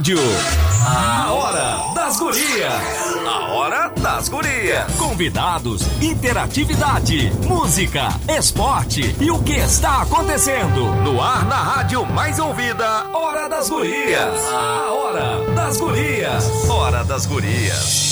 rádio. A Hora das Gurias. A Hora das Gurias. Convidados, interatividade, música, esporte e o que está acontecendo. No ar na rádio mais ouvida, Hora das Gurias. A Hora das Gurias. Hora das Gurias.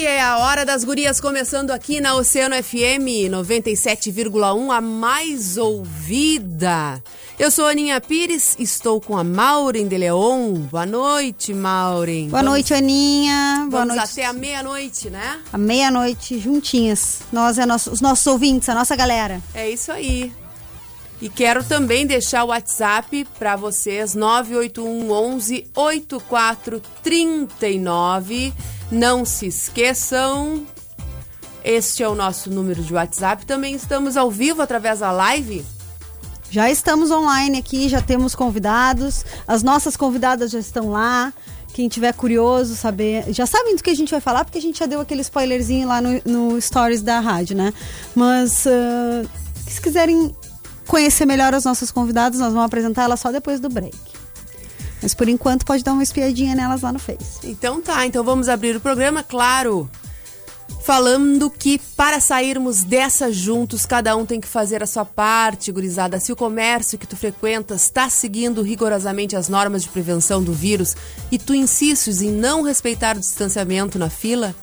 É a Hora das Gurias começando aqui na Oceano FM 97,1, a mais ouvida. Eu sou Aninha Pires, estou com a Maureen de Leon. Boa noite, Maureen. Boa noite, Aninha. Boa Vamos noite. até a meia-noite, né? A meia-noite juntinhas. Nós é nosso, os nossos ouvintes, a nossa galera. É isso aí. E quero também deixar o WhatsApp para vocês, 981 11 8439. Não se esqueçam, este é o nosso número de WhatsApp. Também estamos ao vivo através da live. Já estamos online aqui, já temos convidados. As nossas convidadas já estão lá. Quem tiver curioso, saber. Já sabem do que a gente vai falar, porque a gente já deu aquele spoilerzinho lá no, no Stories da rádio, né? Mas ah, se quiserem conhecer melhor as nossas convidadas, nós vamos apresentar elas só depois do break. Mas por enquanto pode dar uma espiadinha nelas lá no Face. Então tá, então vamos abrir o programa, claro. Falando que para sairmos dessa juntos, cada um tem que fazer a sua parte, gurizada. Se o comércio que tu frequentas está seguindo rigorosamente as normas de prevenção do vírus e tu insistes em não respeitar o distanciamento na fila,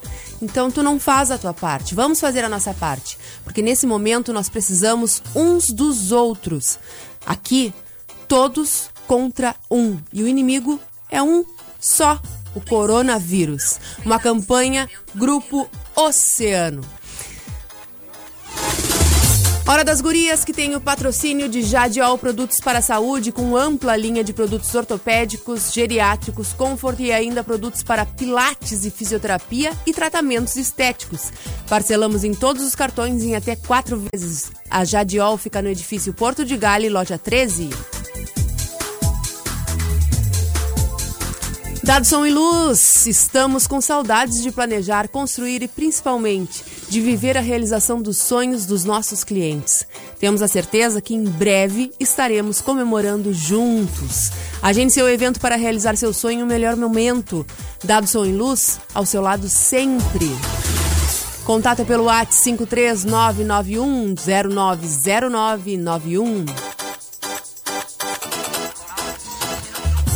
então tu não faz a tua parte. Vamos fazer a nossa parte, porque nesse momento nós precisamos uns dos outros. Aqui, todos contra um. E o inimigo é um só: o coronavírus. Uma campanha Grupo Oceano. Hora das Gurias, que tem o patrocínio de Jadiol Produtos para a Saúde, com ampla linha de produtos ortopédicos, geriátricos, conforto e ainda produtos para pilates e fisioterapia e tratamentos estéticos. Parcelamos em todos os cartões em até quatro vezes. A Jadiol fica no edifício Porto de Gale, loja 13. Dado som e luz, estamos com saudades de planejar, construir e principalmente de viver a realização dos sonhos dos nossos clientes. Temos a certeza que em breve estaremos comemorando juntos. Agende seu evento para realizar seu sonho no melhor momento. Dado som e luz, ao seu lado sempre. Contato pelo WhatsApp 53991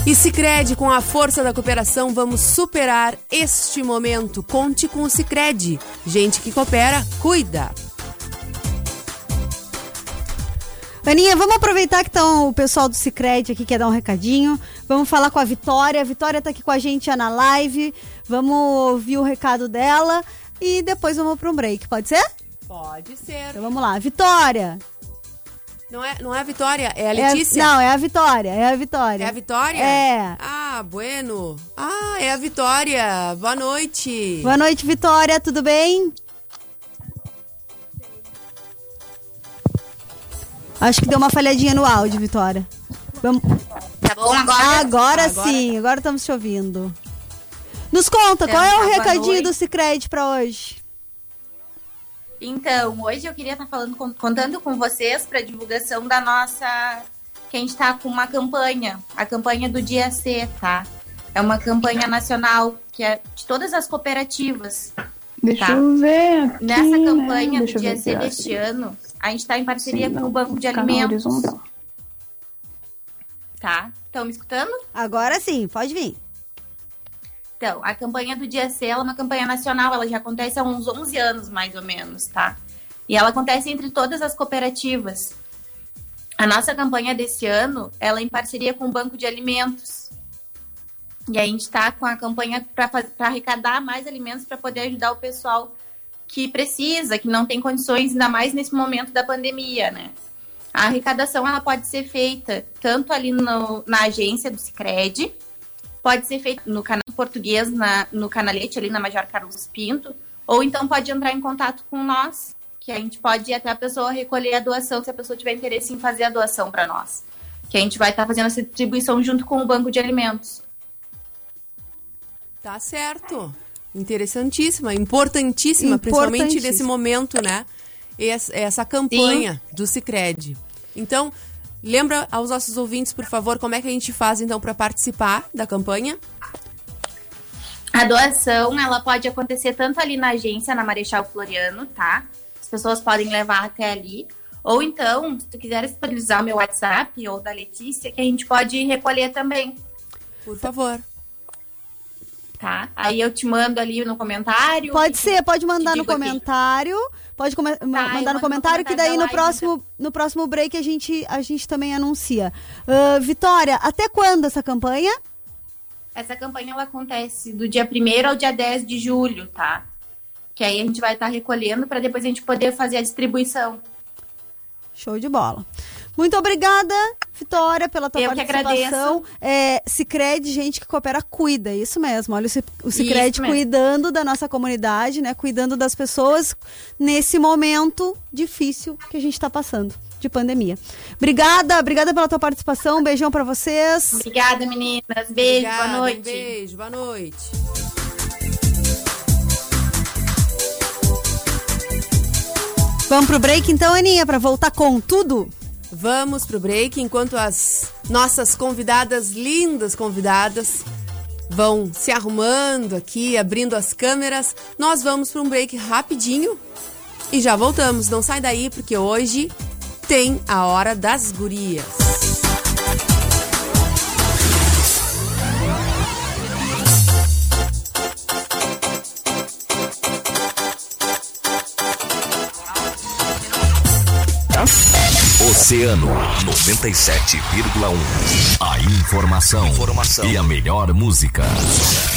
E Sicredi, com a força da cooperação, vamos superar este momento. Conte com o Sicredi. Gente que coopera, cuida. Aninha, vamos aproveitar que estão o pessoal do Cicred aqui quer dar um recadinho. Vamos falar com a Vitória. A Vitória tá aqui com a gente na live. Vamos ouvir o recado dela e depois vamos para um break. Pode ser? Pode ser. Então vamos lá. Vitória. Não é, não é a Vitória, é a É a- Letícia? não, é a Vitória. É a Vitória. É a Vitória? É. Ah, bueno. Ah, é a Vitória. Boa noite. Boa noite, Vitória. Tudo bem? Acho que deu uma falhadinha no áudio, Vitória. Vamos... Tá bom agora? Agora, Agora- sim, agora estamos te ouvindo. Nos conta, Então, qual é o tá, recadinho noite. do Cicred pra hoje? Então, hoje eu queria estar falando, com- contando com vocês para divulgação da nossa. Que a gente está com uma campanha, a campanha do Dia C, tá? É uma campanha nacional que é de todas as cooperativas. Deixa Tá. eu ver aqui, Nessa né? campanha Deixa do Dia C deste ano, a gente está em parceria Sim, com não, o Banco de no Alimentos. horizontal. Tá? Estão me escutando? Agora sim, pode vir. Então, a campanha do Dia C é uma campanha nacional, ela já acontece há uns 11 anos, mais ou menos, tá? E ela acontece entre todas as cooperativas. A nossa campanha desse ano, ela é em parceria com o Banco de Alimentos. E a gente está com a campanha para arrecadar mais alimentos para poder ajudar o pessoal que precisa, que não tem condições, ainda mais nesse momento da pandemia, né? A arrecadação ela pode ser feita tanto ali no, na agência do Sicredi, pode ser feita no canal português, na, no canalete ali na Major Carlos Pinto, ou então pode entrar em contato com nós, que a gente pode ir até a pessoa recolher a doação, se a pessoa tiver interesse em fazer a doação para nós. Que a gente vai estar tá fazendo essa distribuição junto com o Banco de Alimentos. Tá certo. Interessantíssima, importantíssima, principalmente nesse momento, né? Essa, essa campanha Sim. do Cicred. Então, lembra aos nossos ouvintes, por favor, como é que a gente faz então para participar da campanha? A doação, ela pode acontecer tanto ali na agência, na Marechal Floriano, tá? As pessoas podem levar até ali. Ou então, se tu quiser disponibilizar o meu WhatsApp ou da Letícia, que a gente pode recolher também. Por favor tá? Aí eu te mando ali no comentário. Pode ser, pode mandar no comentário. Aqui. Pode tá, mandar no comentário que daí no próximo, então. no próximo break a gente, a gente também anuncia. Uh, Vitória, até quando essa campanha? Essa campanha ela acontece do dia 1 ao dia 10 de julho, tá? Que aí a gente vai estar tá recolhendo para depois a gente poder fazer a distribuição. Show de bola. Muito obrigada, Vitória, pela tua Eu participação. Que é, Cicred, gente que coopera, cuida, isso mesmo. Olha o Cicred cuidando da nossa comunidade, né? Cuidando das pessoas nesse momento difícil que a gente está passando de pandemia. Obrigada, obrigada pela tua participação. Um beijão para vocês. Obrigada, meninas. Beijo, obrigada, boa noite. Um beijo, boa noite. Vamos pro break então, Aninha, para voltar com tudo? Vamos pro break enquanto as nossas convidadas, lindas convidadas, vão se arrumando aqui, abrindo as câmeras. Nós vamos para um break rapidinho e já voltamos. Não sai daí porque hoje tem a hora das gurias. Oceano 97,1. A informação, informação e a melhor música.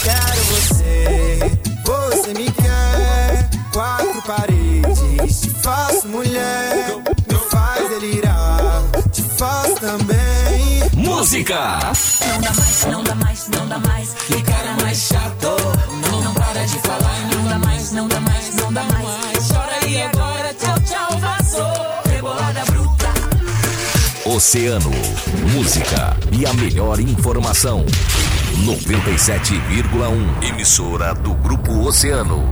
Quero você, você me quer. Quatro paredes, te faço mulher. Me faz delirar, te faz também. Música! Não dá mais, não dá mais, não dá mais. Que cara mais chato. Não, não para de falar. Não dá mais, não dá mais, não dá mais. Chora aí agora, Oceano. Música e a melhor informação. 97,1. Emissora do Grupo Oceano.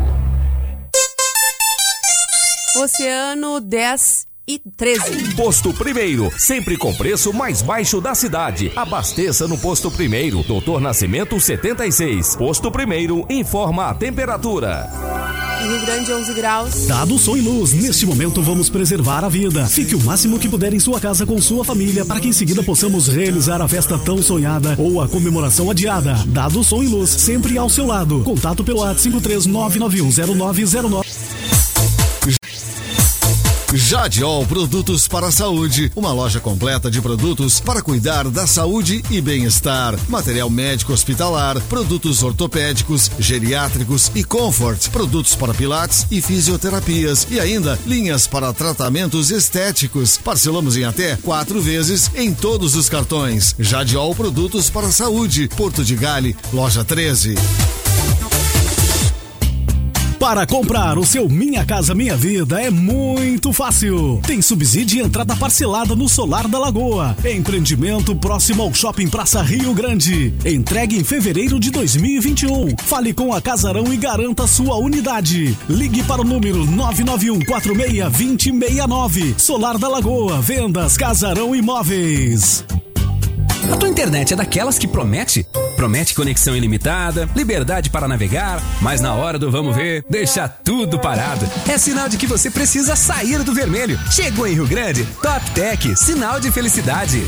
Oceano 10 e 13. Posto Primeiro, sempre com preço mais baixo da cidade. Abasteça no Posto Primeiro, Doutor Nascimento 76. Posto Primeiro informa a temperatura. Rio Grande 11 graus. Dado som e luz, neste momento vamos preservar a vida. Fique o máximo que puder em sua casa com sua família para que em seguida possamos realizar a festa tão sonhada ou a comemoração adiada. Dado som e luz, sempre ao seu lado. Contato pelo WhatsApp 539910909. Jadiol Produtos para a Saúde, uma loja completa de produtos para cuidar da saúde e bem-estar. Material médico hospitalar, produtos ortopédicos, geriátricos e comfort, produtos para pilates e fisioterapias e ainda linhas para tratamentos estéticos. Parcelamos em até quatro vezes em todos os cartões. Jadiol Produtos para a Saúde, Porto de Gale, loja 13. Para comprar o seu Minha Casa Minha Vida é muito fácil. Tem subsídio e entrada parcelada no Solar da Lagoa. Empreendimento próximo ao Shopping Praça Rio Grande. Entregue em fevereiro de 2021. Fale com a Casarão e garanta sua unidade. Ligue para o número 991 46 2069. Solar da Lagoa. Vendas Casarão Imóveis. A tua internet é daquelas que promete? Promete conexão ilimitada, liberdade para navegar, mas na hora do vamos ver, deixa tudo parado. É sinal de que você precisa sair do vermelho. Chegou em Rio Grande, Top Tech, sinal de felicidade.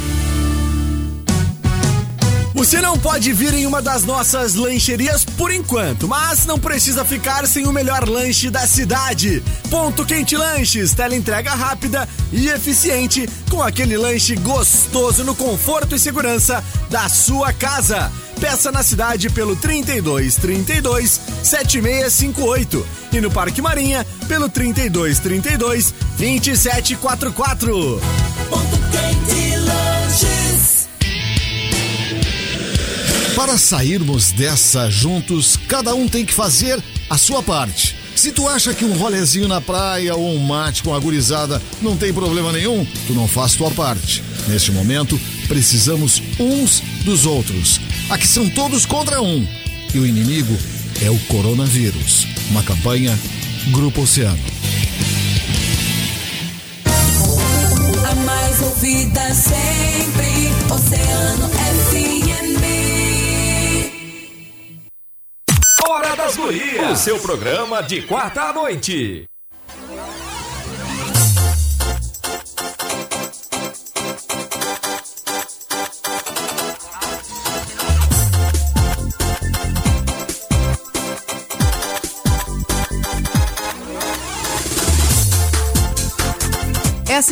Você não pode vir em uma das nossas lancherias por enquanto, mas não precisa ficar sem o melhor lanche da cidade. Ponto Quente Lanches, entrega rápida e eficiente, com aquele lanche gostoso no conforto e segurança da sua casa. Peça na cidade pelo 32 32 7658 e no Parque Marinha pelo 32 32 2744. Ponto quente Para sairmos dessa juntos, cada um tem que fazer a sua parte. Se tu acha que um rolezinho na praia ou um mate com a gurizada não tem problema nenhum, tu não faz tua parte. Neste momento, precisamos uns dos outros. Aqui são todos contra um. E o inimigo é o coronavírus. Uma campanha Grupo Oceano. A mais ouvida sempre. Oceano FM. Hora das Gurias. O seu programa de quarta à noite.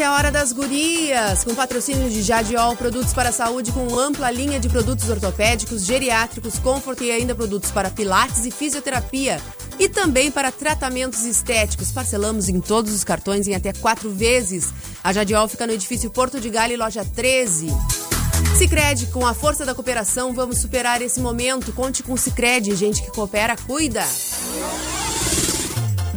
É a hora das gurias, com patrocínio de Jadiol, produtos para a saúde com ampla linha de produtos ortopédicos, geriátricos, comfort e ainda produtos para pilates e fisioterapia. E também para tratamentos estéticos. Parcelamos em todos os cartões em até quatro vezes. A Jadiol fica no edifício Porto de Galho, loja 13. Sicredi, com a força da cooperação, vamos superar esse momento. Conte com Sicredi, gente que coopera, cuida.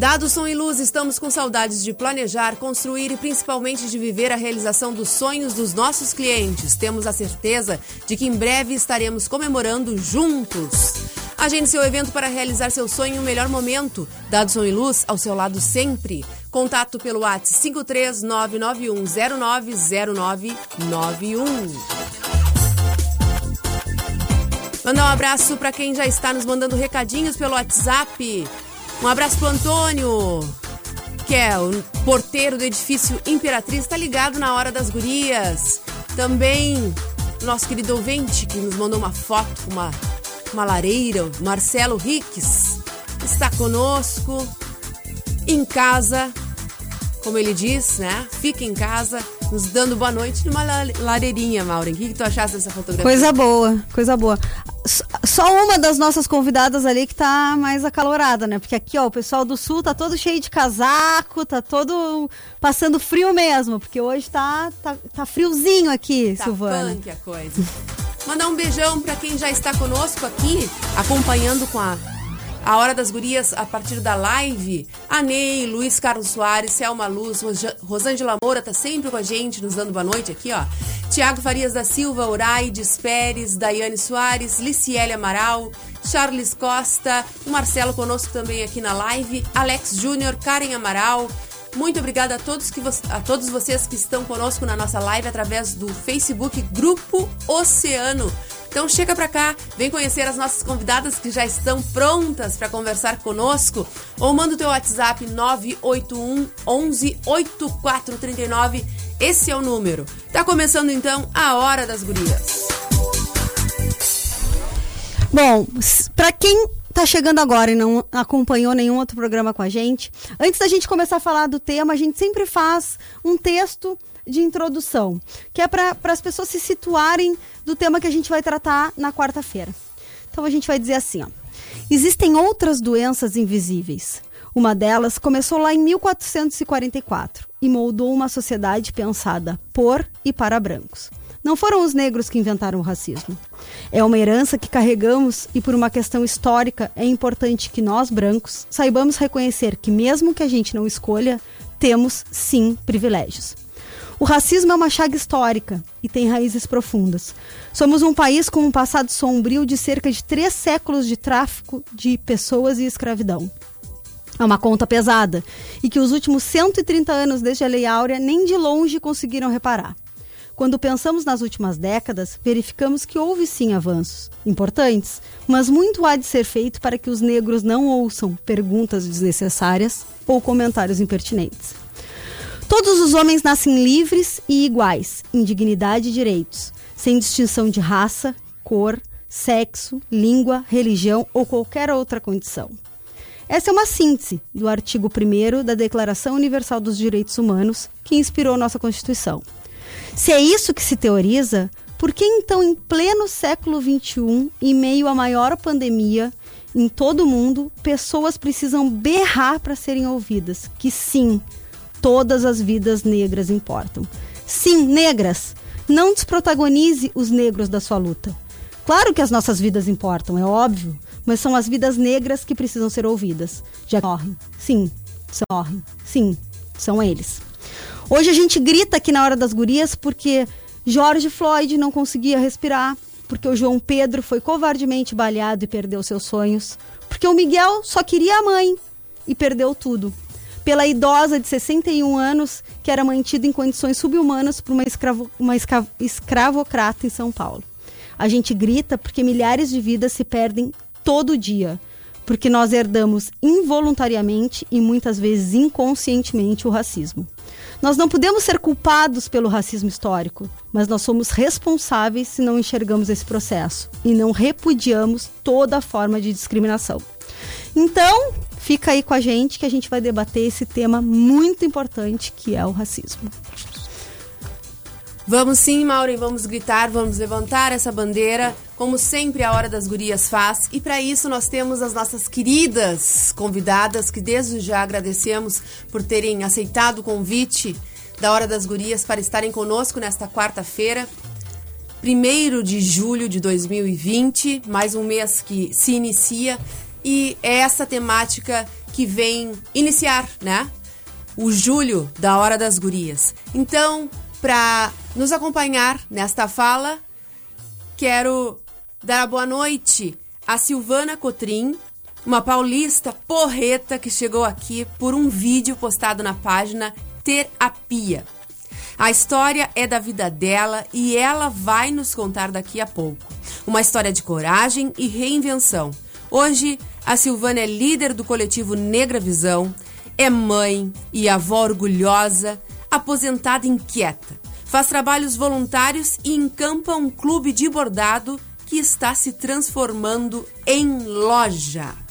Dado som e luz, estamos com saudades de planejar, construir e principalmente de viver a realização dos sonhos dos nossos clientes. Temos a certeza de que em breve estaremos comemorando juntos. Agende seu evento para realizar seu sonho um melhor momento. Dado som e luz, ao seu lado sempre. Contato pelo WhatsApp 53991090991. Mandar um abraço para quem já está nos mandando recadinhos pelo WhatsApp. Um abraço pro Antônio, que é o porteiro do edifício Imperatriz, tá ligado na hora das gurias. Também nosso querido ouvinte, que nos mandou uma foto uma, uma lareira, Marcelo Riques, está conosco em casa, como ele diz, né? Fica em casa, nos dando boa noite numa la- lareirinha, Maureen. O que, que tu achaste dessa fotografia? Coisa boa, coisa boa. Só uma das nossas convidadas ali que tá mais acalorada, né? Porque aqui, ó, o pessoal do sul tá todo cheio de casaco, tá todo passando frio mesmo, porque hoje tá, tá, tá friozinho aqui, Tá Silvana. punk a coisa. Mandar um beijão pra quem já está conosco aqui, acompanhando com a, a Hora das Gurias a partir da live. A Ney, Luiz Carlos Soares, Selma Luz, Roja- Rosângela Moura tá sempre com a gente, nos dando boa noite aqui, ó. Tiago Farias da Silva, Uraides Pérez, Daiane Soares, Liciele Amaral, Charles Costa, o Marcelo conosco também aqui na live, Alex Júnior, Karen Amaral, muito obrigada a todos, que a todos vocês que estão conosco na nossa live através do Facebook Grupo Oceano. Então chega pra cá, vem conhecer as nossas convidadas que já estão prontas para conversar conosco ou manda o teu WhatsApp 981 11 8439. Esse é o número. Tá começando então a hora das gurias. Bom, pra quem tá chegando agora e não acompanhou nenhum outro programa com a gente, antes da gente começar a falar do tema, a gente sempre faz um texto de introdução, que é para as pessoas se situarem do tema que a gente vai tratar na quarta-feira. Então a gente vai dizer assim, ó. Existem outras doenças invisíveis. Uma delas começou lá em 1444 e moldou uma sociedade pensada por e para brancos. Não foram os negros que inventaram o racismo. É uma herança que carregamos e, por uma questão histórica, é importante que nós, brancos, saibamos reconhecer que, mesmo que a gente não escolha, temos sim privilégios. O racismo é uma chaga histórica e tem raízes profundas. Somos um país com um passado sombrio de cerca de três séculos de tráfico de pessoas e escravidão. É uma conta pesada e que os últimos 130 anos desde a Lei Áurea nem de longe conseguiram reparar. Quando pensamos nas últimas décadas, verificamos que houve sim avanços importantes, mas muito há de ser feito para que os negros não ouçam perguntas desnecessárias ou comentários impertinentes. Todos os homens nascem livres e iguais em dignidade e direitos, sem distinção de raça, cor, sexo, língua, religião ou qualquer outra condição. Essa é uma síntese do artigo 1 da Declaração Universal dos Direitos Humanos, que inspirou nossa Constituição. Se é isso que se teoriza, Por que então, em pleno século XXI, em meio à maior pandemia em todo o mundo, pessoas precisam berrar para serem ouvidas? Que sim, todas as vidas negras importam. Sim, negras, não desprotagonize os negros da sua luta. Claro que as nossas vidas importam, é óbvio, mas são as vidas negras que precisam ser ouvidas. Já morrem. Sim, morrem. Sim, são eles. Hoje a gente grita aqui na hora das gurias porque George Floyd não conseguia respirar, porque o João Pedro foi covardemente baleado e perdeu seus sonhos, porque o Miguel só queria a mãe e perdeu tudo. Pela idosa de 61 anos que era mantida em condições subhumanas por uma, escravo, uma escravo, escravocrata em São Paulo. A gente grita porque milhares de vidas se perdem todo dia, porque nós herdamos involuntariamente e muitas vezes inconscientemente o racismo. Nós não podemos ser culpados pelo racismo histórico, mas nós somos responsáveis se não enxergamos esse processo e não repudiamos toda forma de discriminação. Então, fica aí com a gente que a gente vai debater esse tema muito importante que é o racismo. Vamos sim, Maureen, vamos gritar, vamos levantar essa bandeira, como sempre a Hora das Gurias faz. E para isso nós temos as nossas queridas convidadas, que desde já agradecemos por terem aceitado o convite da Hora das Gurias para estarem conosco nesta quarta-feira, 1 de julho de 2020, mais um mês que se inicia. E é essa temática que vem iniciar, né? O julho da Hora das Gurias. Então, para nos acompanhar nesta fala, quero dar a boa noite a Silvana Cotrim, uma paulista porreta que chegou aqui por um vídeo postado na página Terapia. A história é da vida dela e ela vai nos contar daqui a pouco. Uma história de coragem e reinvenção. Hoje, a Silvana é líder do coletivo Negra Visão, é mãe e avó orgulhosa, aposentada inquieta. Faz trabalhos voluntários e encampa um clube de bordado que está se transformando em loja.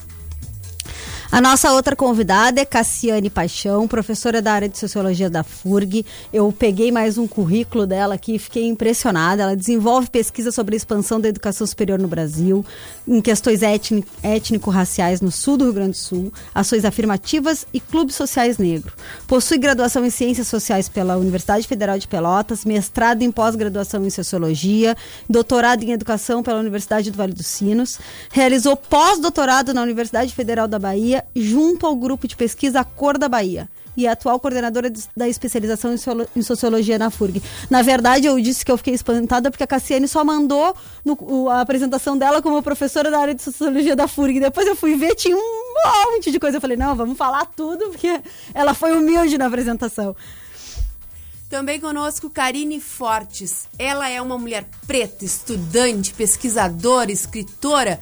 A nossa outra convidada é Cassiane Paixão, professora da área de Sociologia da FURG. Eu peguei mais um currículo dela aqui e fiquei impressionada. Ela desenvolve pesquisa sobre a expansão da educação superior no Brasil, em questões étnico-raciais no sul do Rio Grande do Sul, ações afirmativas e clubes sociais negros. Possui graduação em Ciências Sociais pela Universidade Federal de Pelotas, mestrado em pós-graduação em Sociologia, doutorado em Educação pela Universidade do Vale dos Sinos, realizou pós-doutorado na Universidade Federal da Bahia junto ao grupo de pesquisa Cor da Bahia e é atual coordenadora da especialização em sociologia na FURG. Na verdade, eu disse que eu fiquei espantada porque a Cassiane só mandou no, a apresentação dela como professora da área de sociologia da FURG. Depois eu fui ver, tinha um monte de coisa. Eu falei, não, vamos falar tudo, porque ela foi humilde na apresentação. Também conosco Karine Fortes. Ela é uma mulher preta, estudante, pesquisadora, escritora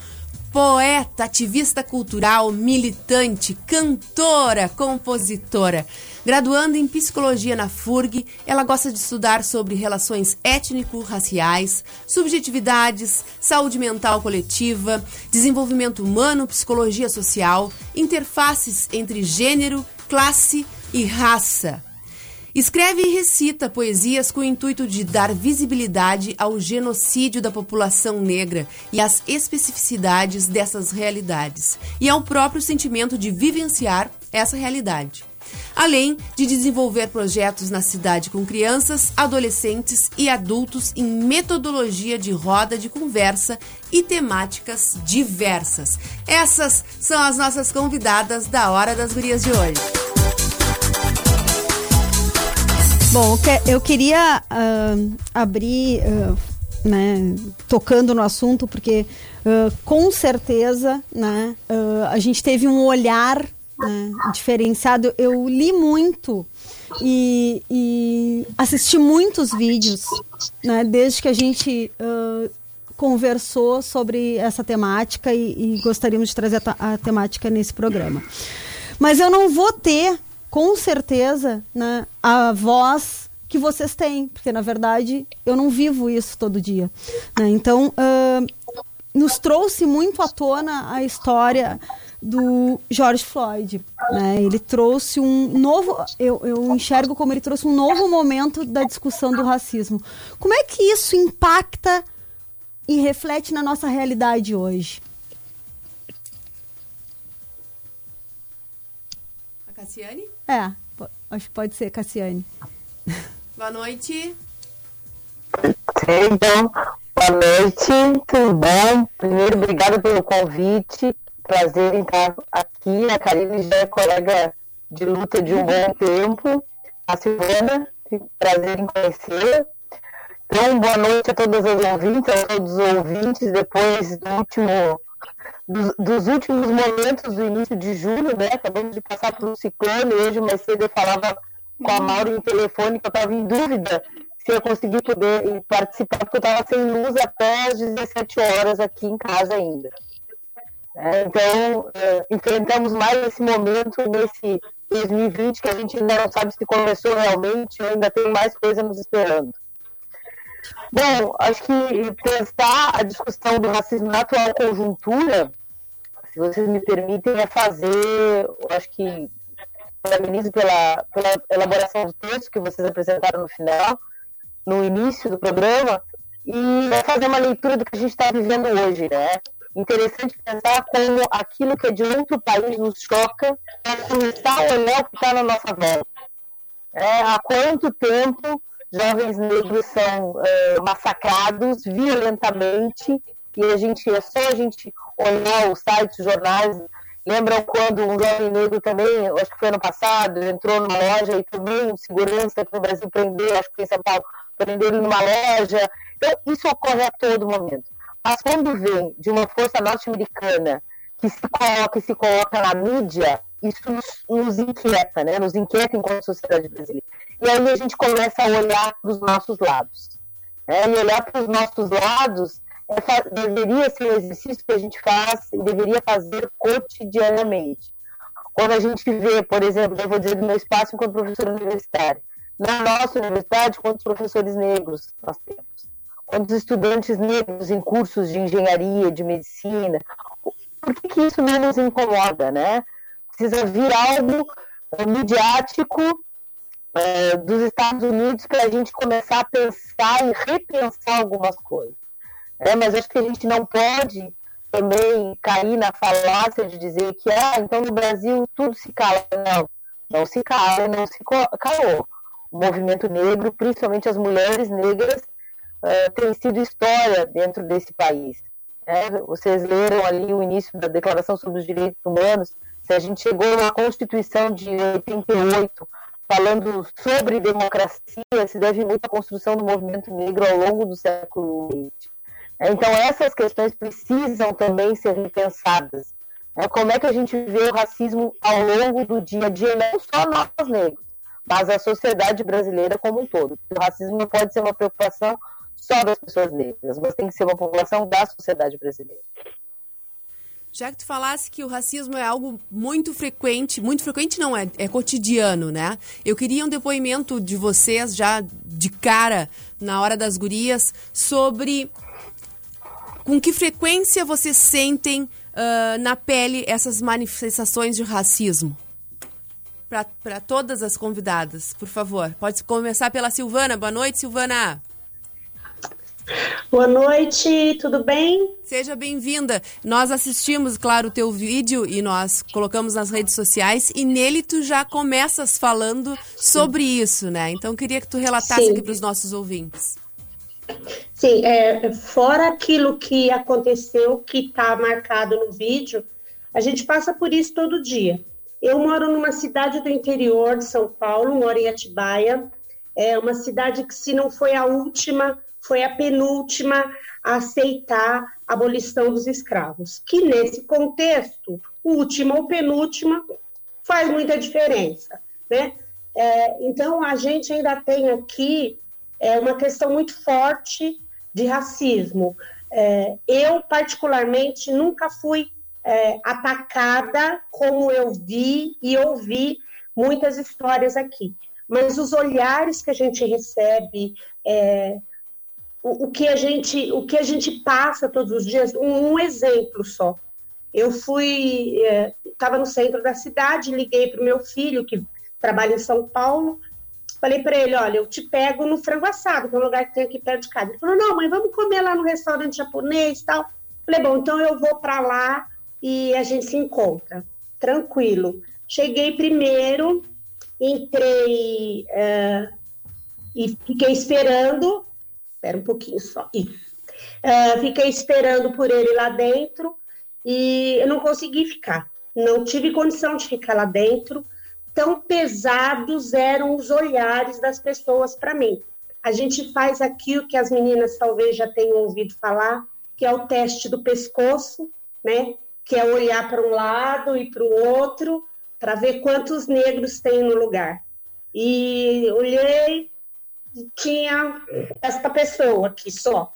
poeta, ativista cultural, militante, cantora, compositora. Graduando em psicologia na FURG, ela gosta de estudar sobre relações étnico-raciais, subjetividades, saúde mental coletiva, desenvolvimento humano, psicologia social, interfaces entre gênero, classe e raça. Escreve e recita poesias com o intuito de dar visibilidade ao genocídio da população negra e às especificidades dessas realidades, e ao próprio sentimento de vivenciar essa realidade. Além de desenvolver projetos na cidade com crianças, adolescentes e adultos em metodologia de roda de conversa e temáticas diversas. Essas são as nossas convidadas da Hora das Gurias de hoje. Bom, eu queria uh, abrir, uh, né, tocando no assunto, porque uh, com certeza né, a gente teve um olhar né, diferenciado. Eu li muito e, e, assisti muitos vídeos, né, desde que a gente conversou sobre essa temática e, e gostaríamos de trazer a, a temática nesse programa. Mas eu não vou ter com certeza, né, a voz que vocês têm, porque na verdade eu não vivo isso todo dia. Né? Então, uh, nos trouxe muito à tona a história do George Floyd. Né? Ele trouxe um novo. Eu, eu enxergo como ele trouxe um novo momento da discussão do racismo. Como é que isso impacta e reflete na nossa realidade hoje? A Cassiane? É, acho que pode ser, Cassiane. Boa noite. Então, boa noite, tudo bom? Primeiro, obrigada pelo convite. Prazer em estar aqui. A Karine já é colega de luta de um bom tempo. A Silvana, prazer em conhecê-la. Então, boa noite a todas as ouvintes, a todos os ouvintes. Depois do último, dos, dos últimos momentos do início de julho, né? Acabamos de passar por um ciclone. Hoje, mais cedo, eu falava com a Mauro em telefone que eu estava em dúvida se eu conseguir poder participar, porque eu estava sem luz até às 17 horas aqui em casa ainda. É, então, é, enfrentamos mais esse momento nesse 2020 que a gente ainda não sabe se começou realmente, ainda tem mais coisa nos esperando. Bom, acho que pensar a discussão do racismo na atual conjuntura, se vocês me permitem, é fazer, acho que parabenizo pela, pela elaboração do texto que vocês apresentaram no final, no início do programa, e é fazer uma leitura do que a gente está vivendo hoje, né? Interessante pensar como aquilo que é de outro país nos choca é começar a olhar o que está na nossa volta. É, há quanto tempo jovens negros são é, massacrados violentamente e a gente é só a gente olhar os sites, os jornais. Lembram quando um jovem negro também, acho que foi ano passado, entrou numa loja e também um segurança aqui no Brasil prendeu, acho que foi em São Paulo, prendeu ele numa loja. Então, isso ocorre a todo momento. Mas quando vem de uma força norte-americana que se coloca e se coloca na mídia, isso nos, nos inquieta, né? Nos inquieta enquanto sociedade brasileira. E aí a gente começa a olhar para os nossos lados. Né? E olhar para os nossos lados é, deveria ser um exercício que a gente faz e deveria fazer cotidianamente. Quando a gente vê, por exemplo, eu vou dizer do meu espaço enquanto professora universitária, na nossa universidade, quantos professores negros nós temos? Quantos estudantes negros em cursos de engenharia, de medicina? Por que, que isso não nos incomoda, né? Precisa vir algo midiático eh, dos Estados Unidos para a gente começar a pensar e repensar algumas coisas. né? Mas acho que a gente não pode também cair na falácia de dizer que, ah, então no Brasil tudo se cala. Não, não se cala, não se calou. O movimento negro, principalmente as mulheres negras, eh, tem sido história dentro desse país. né? Vocês leram ali o início da Declaração sobre os Direitos Humanos, se a gente chegou na Constituição de 88 falando sobre democracia, se deve muito à construção do movimento negro ao longo do século XX. Então, essas questões precisam também ser repensadas. né? Como é que a gente vê o racismo ao longo do dia a dia, não só nós negros, mas a sociedade brasileira como um todo. O racismo não pode ser uma preocupação só das pessoas negras, mas tem que ser uma população da sociedade brasileira. Já que tu falasse que o racismo é algo muito frequente, muito frequente não, é, é cotidiano, né? Eu queria um depoimento de vocês, já de cara, na hora das gurias, sobre com que frequência vocês sentem ah, na pele essas manifestações de racismo. Para todas as convidadas, por favor. Pode começar pela Silvana. Boa noite, Silvana. Boa noite, tudo bem? Seja bem-vinda. Nós assistimos, claro, o teu vídeo e nós colocamos nas redes sociais e nele tu já começas falando sobre isso, né? Então queria que tu relatasse Sim. aqui para os nossos ouvintes. Sim, é, fora aquilo que aconteceu, que está marcado no vídeo, a gente passa por isso todo dia. Eu moro numa cidade do interior de São Paulo, moro em Atibaia. É uma cidade que, se não foi a última, foi a penúltima a aceitar a abolição dos escravos. Que nesse contexto, última ou penúltima faz muita diferença, né? É, então a gente ainda tem aqui é, uma questão muito forte de racismo. É, eu particularmente nunca fui é, atacada como eu vi e ouvi muitas histórias aqui, mas os olhares que a gente recebe é, o, o que a gente o que a gente passa todos os dias um, um exemplo só Eu fui, estava no centro da cidade, liguei para o meu filho, que trabalha em São Paulo, falei para ele, olha, eu te pego no frango assado, que é um lugar que tem aqui perto de casa. Ele falou, não, mãe, vamos comer lá no restaurante japonês e tal. Falei, bom, então eu vou para lá e a gente se encontra. Tranquilo. Cheguei primeiro, entrei uh, e fiquei esperando. Espera um pouquinho só. Uh, fiquei esperando por ele lá dentro e eu não consegui ficar. Não tive condição de ficar lá dentro. Tão pesados eram os olhares das pessoas para mim. A gente faz aqui o que as meninas talvez já tenham ouvido falar, que é o teste do pescoço, né? Que é olhar para um lado e para o outro para ver quantos negros tem no lugar. E olhei, tinha esta pessoa aqui só.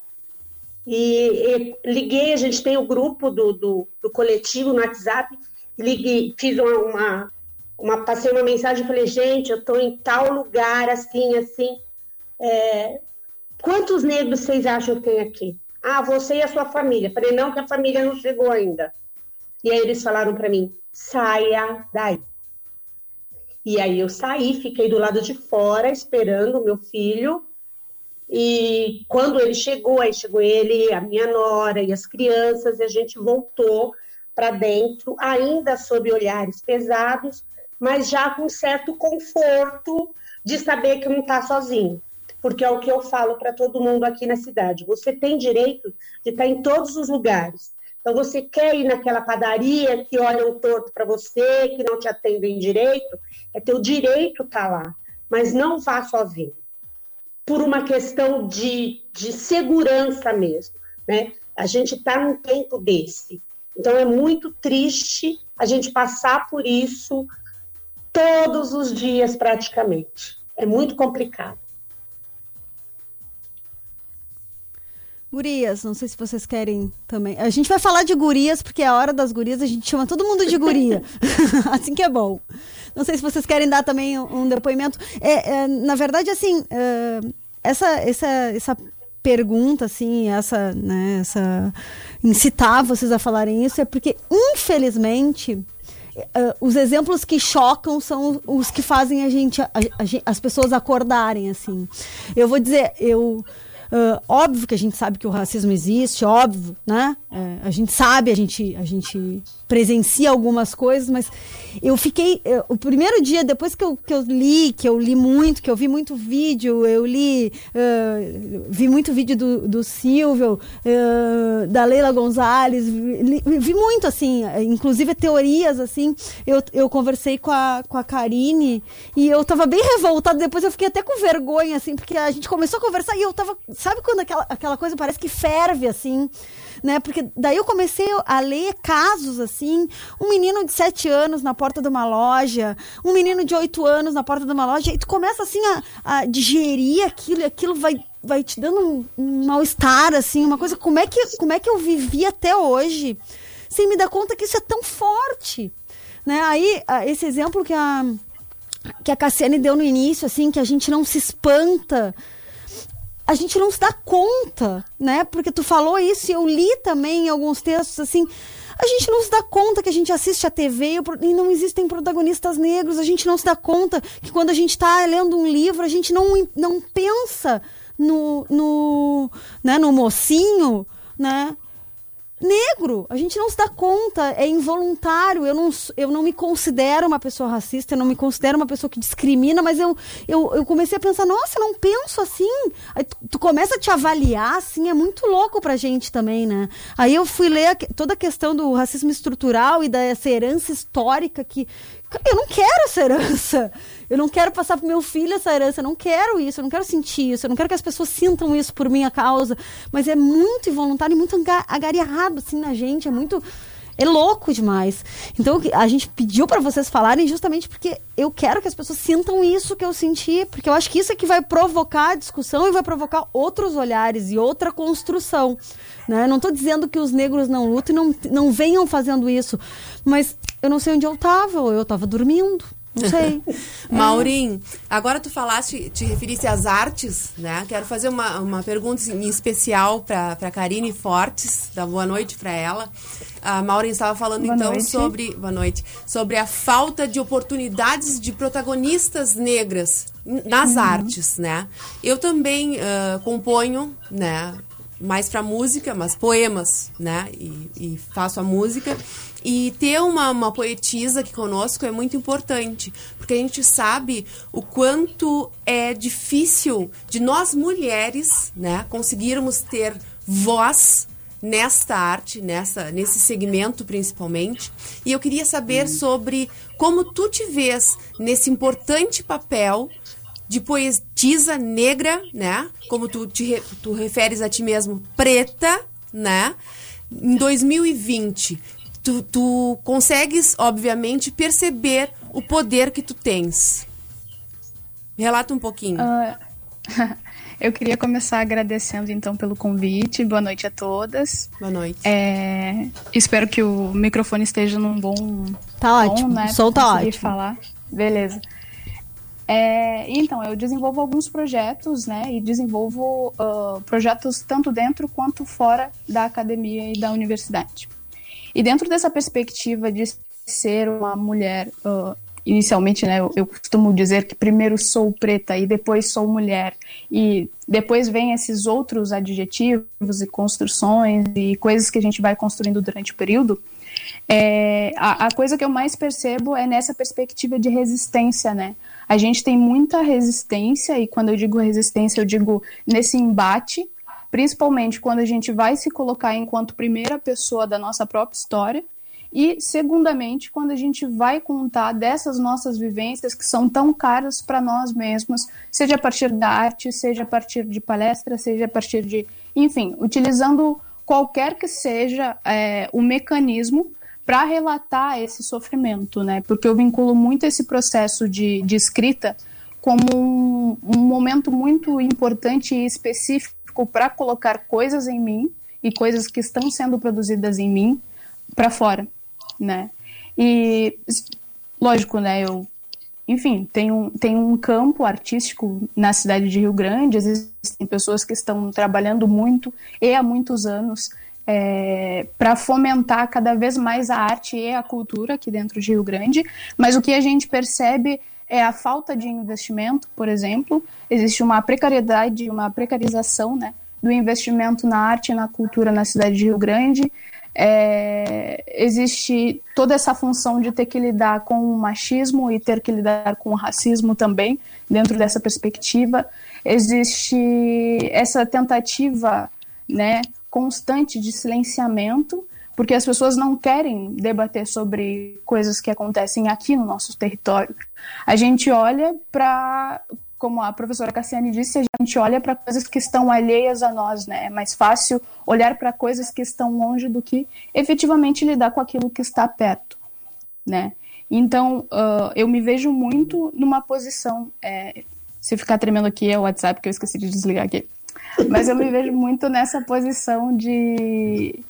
E, e, liguei, a gente tem o grupo do, do, do coletivo no WhatsApp, liguei, fiz uma, uma, uma, passei uma mensagem, falei, gente, eu estou em tal lugar, assim, assim, é, quantos negros vocês acham que tem aqui? Ah, você e a sua família. Falei, não, que a família não chegou ainda. E aí eles falaram para mim, saia daí. E aí eu saí, fiquei do lado de fora esperando o meu filho. E quando ele chegou, aí chegou ele, a minha nora e as crianças, e a gente voltou para dentro, ainda sob olhares pesados, mas já com certo conforto de saber que não está sozinho. Porque é o que eu falo para todo mundo aqui na cidade. Você tem direito de estar tá em todos os lugares. Então, você quer ir naquela padaria que olham torto para você, que não te atendem direito, é teu direito estar tá lá, mas não vá sozinho. Por uma questão de, de segurança mesmo, né? A gente está num tempo desse. Então, é muito triste a gente passar por isso todos os dias, praticamente. É muito complicado. Gurias, não sei se vocês querem também. A gente vai falar de gurias, porque é a hora das gurias, a gente chama todo mundo de guria. assim que é bom. Não sei se vocês querem dar também um depoimento. É, é na verdade, assim, é, essa, essa, essa pergunta, assim, essa, né, essa incitar vocês a falarem isso é porque, infelizmente, Uh, os exemplos que chocam são os que fazem a gente, a, a, as pessoas acordarem, assim. Eu vou dizer, eu Uh, óbvio que a gente sabe que o racismo existe, óbvio, né? É, a gente sabe, a gente, a gente presencia algumas coisas, mas eu fiquei. Eu, o primeiro dia, depois que eu, que eu li, que eu li muito, que eu vi muito vídeo, eu li. Uh, vi muito vídeo do, do Silvio, uh, da Leila Gonzalez, vi, vi, muito, assim, inclusive teorias, assim. Eu, eu conversei com a, com a Karine e eu tava bem revoltada, depois eu fiquei até com vergonha, assim, porque a gente começou a conversar e eu tava. Sabe quando aquela, aquela coisa parece que ferve, assim? né? Porque daí eu comecei a ler casos assim, um menino de 7 anos na porta de uma loja, um menino de 8 anos na porta de uma loja, e tu começa assim a, a digerir aquilo e aquilo vai vai te dando um, um mal-estar assim, uma coisa, como é que como é que eu vivi até hoje sem me dar conta que isso é tão forte, né? Aí esse exemplo que a que a Cassiane deu no início, assim, que a gente não se espanta a gente não se dá conta, né? Porque tu falou isso e eu li também em alguns textos assim. A gente não se dá conta que a gente assiste a TV e não existem protagonistas negros. A gente não se dá conta que quando a gente está lendo um livro, a gente não, não pensa no, no, né, no mocinho, né? Negro. A gente não se dá conta, é involuntário. Eu não, eu não me considero uma pessoa racista, eu não me considero uma pessoa que discrimina, mas eu, eu, eu comecei a pensar, nossa, eu não penso assim. Aí tu, tu, começa a te avaliar, assim, é muito louco pra gente também, né? Aí eu fui ler a, toda a questão do racismo estrutural e dessa herança histórica que, eu não quero essa herança. Eu não quero passar pro meu filho essa herança. Eu não quero isso. Eu não quero sentir isso. Eu não quero que as pessoas sintam isso por minha causa. Mas é muito involuntário e muito agarrado assim na gente. É muito. É louco demais. Então a gente pediu para vocês falarem justamente porque eu quero que as pessoas sintam isso que eu senti, porque eu acho que isso é que vai provocar a discussão e vai provocar outros olhares e outra construção. Né? Não estou dizendo que os negros não lutam e não, não venham fazendo isso, mas eu não sei onde eu estava, eu estava dormindo, Não sei. Maurim, agora tu falaste, te referiste às artes, né? Quero fazer uma, uma pergunta em especial para Karine Fortes, da boa noite para ela. A Maureen estava falando Boa então noite. sobre, boa noite, sobre a falta de oportunidades de protagonistas negras nas Uhum. artes, né? Eu também ah, componho, né? Mais para música, mas poemas, né? E, e faço a música. E ter uma, uma poetisa aqui conosco é muito importante, porque a gente sabe o quanto é difícil de nós mulheres, né, conseguirmos ter voz nesta arte, nessa, nesse segmento principalmente. E eu queria saber sobre como tu te vês nesse importante papel de poetisa negra, né? Como tu te re- tu referes a ti mesmo, preta, né? Em 2020, tu, tu consegues, obviamente, perceber o poder que tu tens. Relata um pouquinho. Ah, eu queria começar agradecendo então pelo convite. Boa noite a todas. Boa noite. É, espero que o microfone esteja num bom Tá tom, ótimo, né, o som tá ótimo. falar. Beleza. É, então, eu desenvolvo alguns projetos, né? E desenvolvo ah, projetos tanto dentro quanto fora da academia e da universidade. E dentro dessa perspectiva de ser uma mulher, ah, inicialmente, né, eu, eu costumo dizer que primeiro sou preta e depois sou mulher, e depois vem esses outros adjetivos e construções e coisas que a gente vai construindo durante o período. É, a, a coisa que eu mais percebo é nessa perspectiva de resistência, né? A gente tem muita resistência, e quando eu digo resistência, eu digo nesse embate, principalmente quando a gente vai se colocar enquanto primeira pessoa da nossa própria história, e segundamente, quando a gente vai contar dessas nossas vivências que são tão caras para nós mesmos, seja a partir da arte, seja a partir de palestra, seja a partir de, enfim, utilizando qualquer que seja é, o mecanismo para relatar esse sofrimento, né? Porque eu vinculo muito esse processo de, de escrita como um, um momento muito importante e específico para colocar coisas em mim e coisas que estão sendo produzidas em mim para fora, né? E lógico, né? Eu, enfim, tem um, tem um campo artístico na cidade de Rio Grande. Existem pessoas que estão trabalhando muito e há muitos anos é, para fomentar cada vez mais a arte e a cultura aqui dentro de Rio Grande. Mas o que a gente percebe é a falta de investimento, por exemplo. Existe uma precariedade, uma precarização, né? Do investimento na arte e na cultura na cidade de Rio Grande. É, existe toda essa função de ter que lidar com o machismo e ter que lidar com o racismo também, dentro dessa perspectiva. Existe essa tentativa né, constante de silenciamento, porque as pessoas não querem debater sobre coisas que acontecem aqui no nosso território. A gente olha para, como a professora Cassiane disse, a gente olha para coisas que estão alheias a nós, né? É mais fácil olhar para coisas que estão longe do que efetivamente lidar com aquilo que está perto, né? Então, uh, eu me vejo muito numa posição. É, se ficar tremendo aqui é o WhatsApp, que eu esqueci de desligar aqui. Mas eu me vejo muito nessa posição de.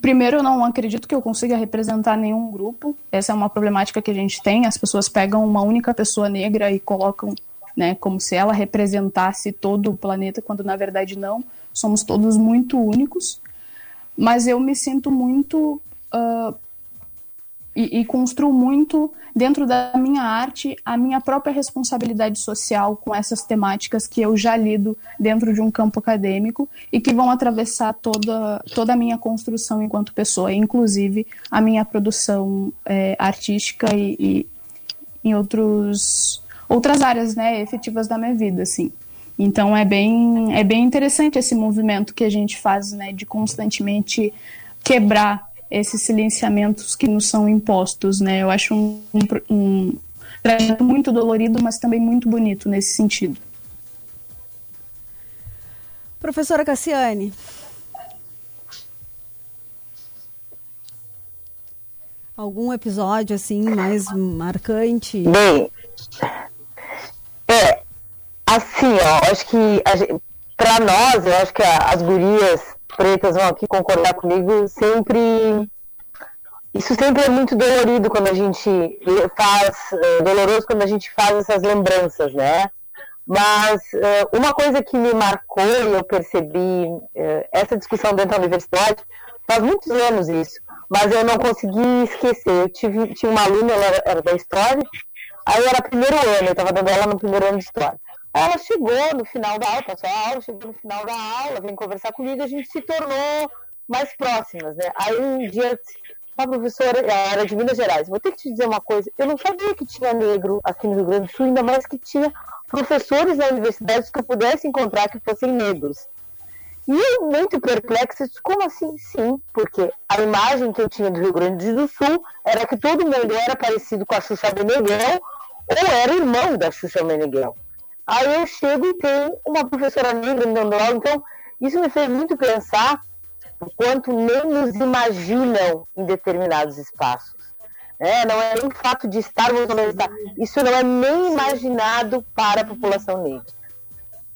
Primeiro, eu não acredito que eu consiga representar nenhum grupo. Essa é uma problemática que a gente tem. As pessoas pegam uma única pessoa negra e colocam né, como se ela representasse todo o planeta, quando na verdade não. Somos todos muito únicos. Mas eu me sinto muito. Uh, e, e construo muito dentro da minha arte a minha própria responsabilidade social com essas temáticas que eu já lido dentro de um campo acadêmico e que vão atravessar toda, toda a minha construção enquanto pessoa, inclusive a minha produção é, artística e, e em outros, outras áreas né, efetivas da minha vida, assim. Então é bem, é bem interessante esse movimento que a gente faz né, de constantemente quebrar esses silenciamentos que nos são impostos, né? Eu acho um, um, um trajeto muito dolorido, mas também muito bonito nesse sentido. Professora Cassiane. Algum episódio assim mais marcante? Bem, é assim, ó, acho que a gente, pra nós, eu acho que a- as gurias pretas vão aqui concordar comigo, sempre isso sempre é muito dolorido quando a gente faz, é, doloroso quando a gente faz essas lembranças, né? Mas uh, uma coisa que me marcou e eu percebi uh, essa discussão dentro da universidade, faz muitos anos isso, mas eu não consegui esquecer. Eu tive, tinha uma aluna, ela era, era da história, aí era primeiro ano, eu estava dando aula no primeiro ano de história. Ela chegou no final da aula, passou a aula, chegou no final da aula, veio conversar comigo, a gente se tornou mais próximas, né? Aí um dia a professora era de Minas Gerais. Vou ter que te dizer uma coisa. Eu não sabia que tinha negro aqui no Rio Grande do Sul, ainda mais que tinha professores da universidade que eu pudesse encontrar que fossem negros. E eu, muito perplexa, como assim? Sim, porque a imagem que eu tinha do Rio Grande do Sul era que todo mundo era parecido com a Xuxa Meneghel ou era irmão da Xuxa Meneghel. Aí eu chego e tem uma professora negra me dando aula, então isso me fez muito pensar o quanto nem nos imaginam em determinados espaços. É, não é nem o fato de estarmos mesmo estado. Isso não é nem imaginado para a população negra.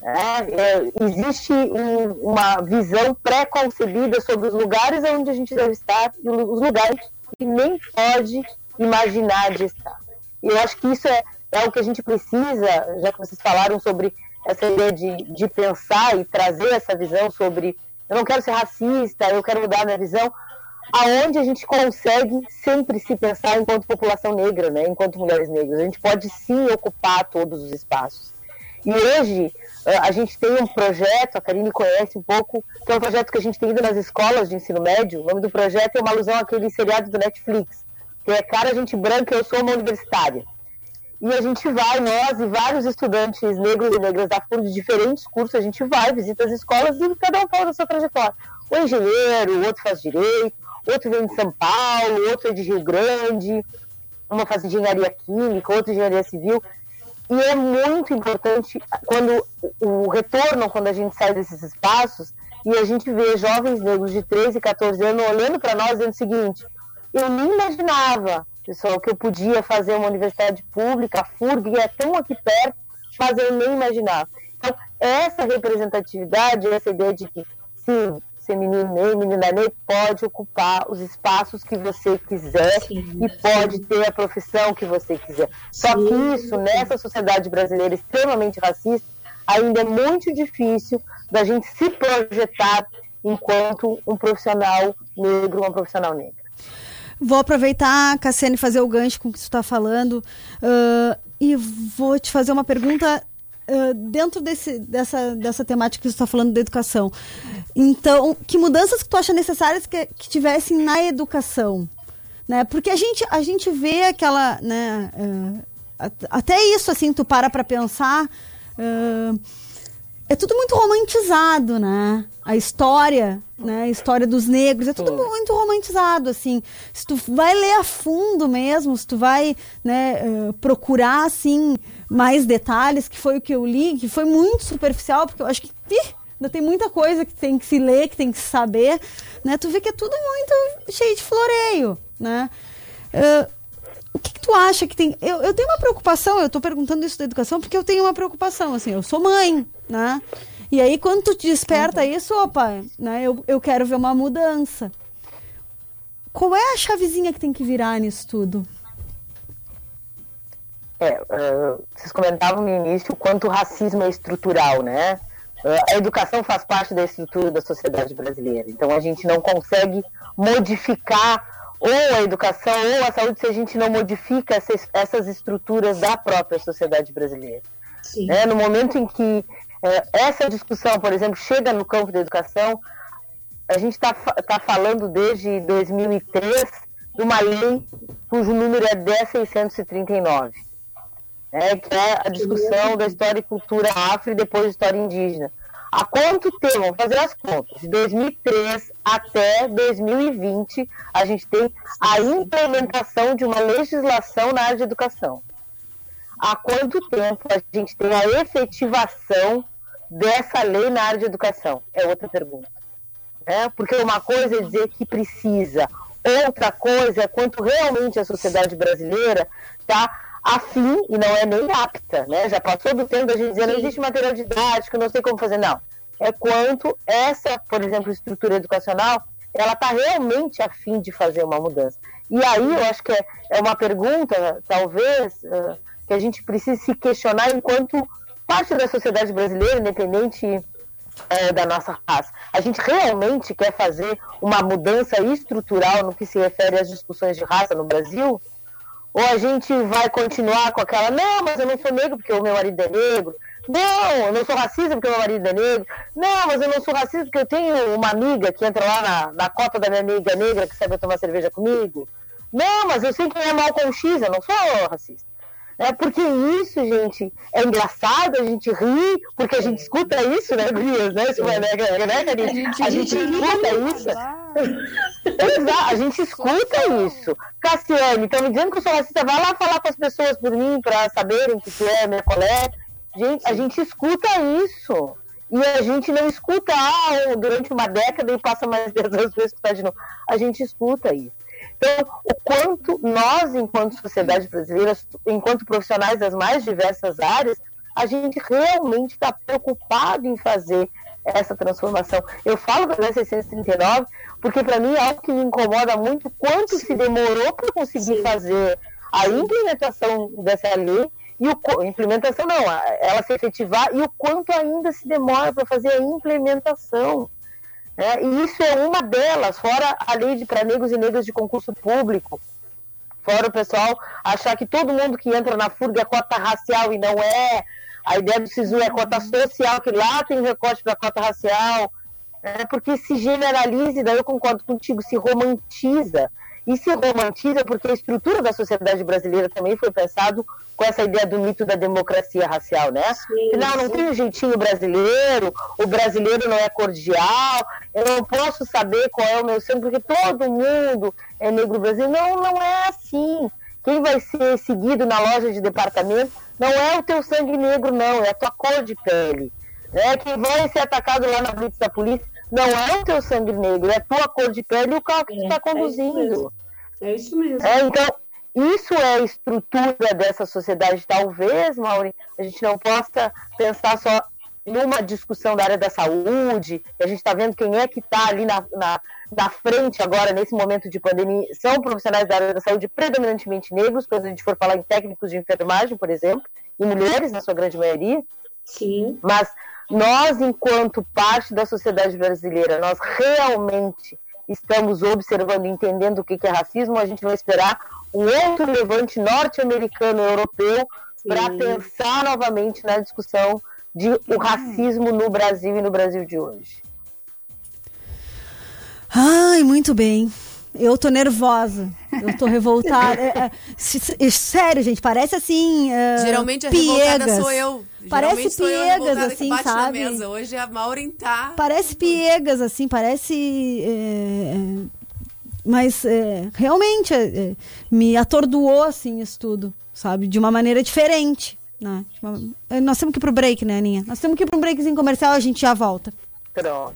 É, é, existe um, uma visão pré-concebida sobre os lugares onde a gente deve estar e os lugares que nem pode imaginar de estar. Eu acho que isso é, é o que a gente precisa, já que vocês falaram sobre essa ideia de, de pensar e trazer essa visão sobre eu não quero ser racista, eu quero mudar minha visão aonde a gente consegue sempre se pensar enquanto população negra, né, enquanto mulheres negras. A gente pode sim ocupar todos os espaços. E hoje eh, a gente tem um projeto, a Karine conhece um pouco, que é um projeto que a gente tem ido nas escolas de ensino médio. O nome do projeto é uma alusão àquele seriado do Netflix, que é Cara Gente Branca, Eu Sou Uma Universitária. E a gente vai, nós e vários estudantes negros e negras da FURG de diferentes cursos, a gente vai, visita as escolas e cada um fala da sua trajetória. O engenheiro, o outro faz direito, outro vem de São Paulo, outro é de Rio Grande, uma faz engenharia química, outra engenharia civil. E é muito importante quando o retorno, quando a gente sai desses espaços e a gente vê jovens negros de 13, 14 anos olhando para nós dizendo o seguinte: eu nem imaginava, pessoal, que eu podia fazer uma universidade pública, a FURG é tão aqui perto, mas eu nem imaginava. Então, essa representatividade, essa ideia de que, sim, ser menino nem menina nem pode ocupar os espaços que você quiser sim, e pode ter a profissão que você quiser. Só sim. que isso, nessa sociedade brasileira extremamente racista, ainda é muito difícil da gente se projetar enquanto um profissional negro, uma profissional negra. Vou aproveitar, Cassiane, fazer o gancho com o que você está falando uh, e vou te fazer uma pergunta Uh, dentro desse, dessa, dessa temática que você está falando da educação. Então, que mudanças que tu acha necessárias que, que tivessem na educação? Né? Porque a gente, a gente vê aquela. Né, uh, até isso, assim, tu para para pensar. Uh, é tudo muito romantizado, né? A história, né? A história dos negros, é tudo muito romantizado, assim. Se tu vai ler a fundo mesmo, se tu vai né, uh, procurar, assim, mais detalhes, que foi o que eu li, que foi muito superficial, porque eu acho que ih, ainda tem muita coisa que tem que se ler, que tem que se saber, né? Tu vê que é tudo muito cheio de floreio, né? Uh, o que, que, tu acha que tem? Eu, eu tenho uma preocupação, eu estou perguntando isso da educação porque eu tenho uma preocupação, assim, eu sou mãe, né? E aí quando tu te desperta uhum. isso, opa, né, eu, eu quero ver uma mudança. Qual é a chavezinha que tem que virar nisso tudo? É, uh, vocês comentavam no início o quanto o racismo é estrutural, né? Uh, a educação faz parte da estrutura da sociedade brasileira. Então a gente não consegue modificar ou a educação ou a saúde se a gente não modifica essas, estruturas da própria sociedade brasileira. É, no momento em que é, essa discussão, por exemplo, chega no campo da educação, a gente está tá falando desde 2003 de uma lei cujo número é 10639 é, que é a discussão da história e cultura afro e depois história indígena. Há quanto tempo, vamos fazer as contas, de 2003 até 2020, a gente tem a implementação de uma legislação na área de educação. Há quanto tempo a gente tem a efetivação dessa lei na área de educação? É outra pergunta. É, porque uma coisa é dizer que precisa, outra coisa é quanto realmente a sociedade brasileira está afim e não é nem apta, né? Já passou do tempo da gente dizer não existe material didático, não sei como fazer, não. É quanto essa, por exemplo, estrutura educacional ela está realmente a fim de fazer uma mudança. E aí eu acho que é, é uma pergunta, talvez, uh, que a gente precisa se questionar enquanto parte da sociedade brasileira, independente uh, da nossa raça. A gente realmente quer fazer uma mudança estrutural no que se refere às discussões de raça no Brasil? Ou a gente vai continuar com aquela, não, mas eu não sou negro porque o meu marido é negro, não, eu não sou racista porque meu marido é negro. Não, mas eu não sou racista porque eu tenho uma amiga que entra lá na, na cota da minha amiga negra que sabe tomar cerveja comigo. Não, mas eu sei quem é mal com X, eu não sou racista. É porque isso, gente, é engraçado, a gente ri, porque a gente escuta isso, né, Gurias, né? Isso, né, né, né, Karine? A gente, a gente escuta isso. Exato, a gente escuta isso. Cassiane, estão me dizendo que eu sou racista, vai lá falar com as pessoas por mim, para saberem que tu é minha colega. Gente, a gente escuta isso. E a gente não escuta ah, durante uma década e passa mais 10 anos para escutar de novo. A gente escuta isso. Então, o quanto nós, enquanto sociedade brasileira, enquanto profissionais das mais diversas áreas, a gente realmente está preocupado em fazer essa transformação. Eu falo da 639 porque, para mim, é algo que me incomoda muito quanto se demorou para conseguir fazer a implementação dessa lei e o implementação não, ela se efetivar e o quanto ainda se demora para fazer a implementação. Né? E isso é uma delas, fora a lei para negros e negras de concurso público, fora o pessoal achar que todo mundo que entra na FURG é cota racial e não é, a ideia do SISU é cota social, que lá tem recorte para cota racial, né? porque se generaliza, e daí eu concordo contigo, se romantiza e se romantiza porque a estrutura da sociedade brasileira também foi pensado com essa ideia do mito da democracia racial, né? Sim, não, não tem um jeitinho brasileiro, o brasileiro não é cordial, eu não posso saber qual é o meu sangue, porque todo mundo é negro brasileiro. Não, não é assim. Quem vai ser seguido na loja de departamento não é o teu sangue negro, não, é a tua cor de pele. Né? Quem vai ser atacado lá na blitz da polícia não é o teu sangue negro, é a tua cor de pele e o carro que está é, conduzindo. É isso mesmo. É, então, isso é a estrutura dessa sociedade. Talvez, Mauri, a gente não possa pensar só numa discussão da área da saúde, a gente está vendo quem é que está ali na, na, na, frente agora, nesse momento de pandemia, são profissionais da área da saúde predominantemente negros, quando a gente for falar em técnicos de enfermagem, por exemplo, e mulheres, na sua grande maioria. Sim. Mas nós, enquanto parte da sociedade brasileira, nós realmente estamos observando, entendendo o que é racismo, a gente vai esperar um outro levante norte-americano europeu para pensar novamente na discussão de o racismo no Brasil e no Brasil de hoje. Ai, muito bem. Eu tô nervosa. Eu tô revoltada. é, é, sério, gente, parece assim. Uh, Geralmente a piegas. revoltada sou eu. Parece piegas, assim, sabe? Hoje a Maureen tá. Parece piegas, assim, parece. É, é mas é, realmente é, me atordoou, assim, isso tudo, sabe? De uma maneira diferente. Né? Uma... Nós temos que ir pro break, né, Aninha? Nós temos que ir pro breakzinho comercial, a gente já volta. Pronto.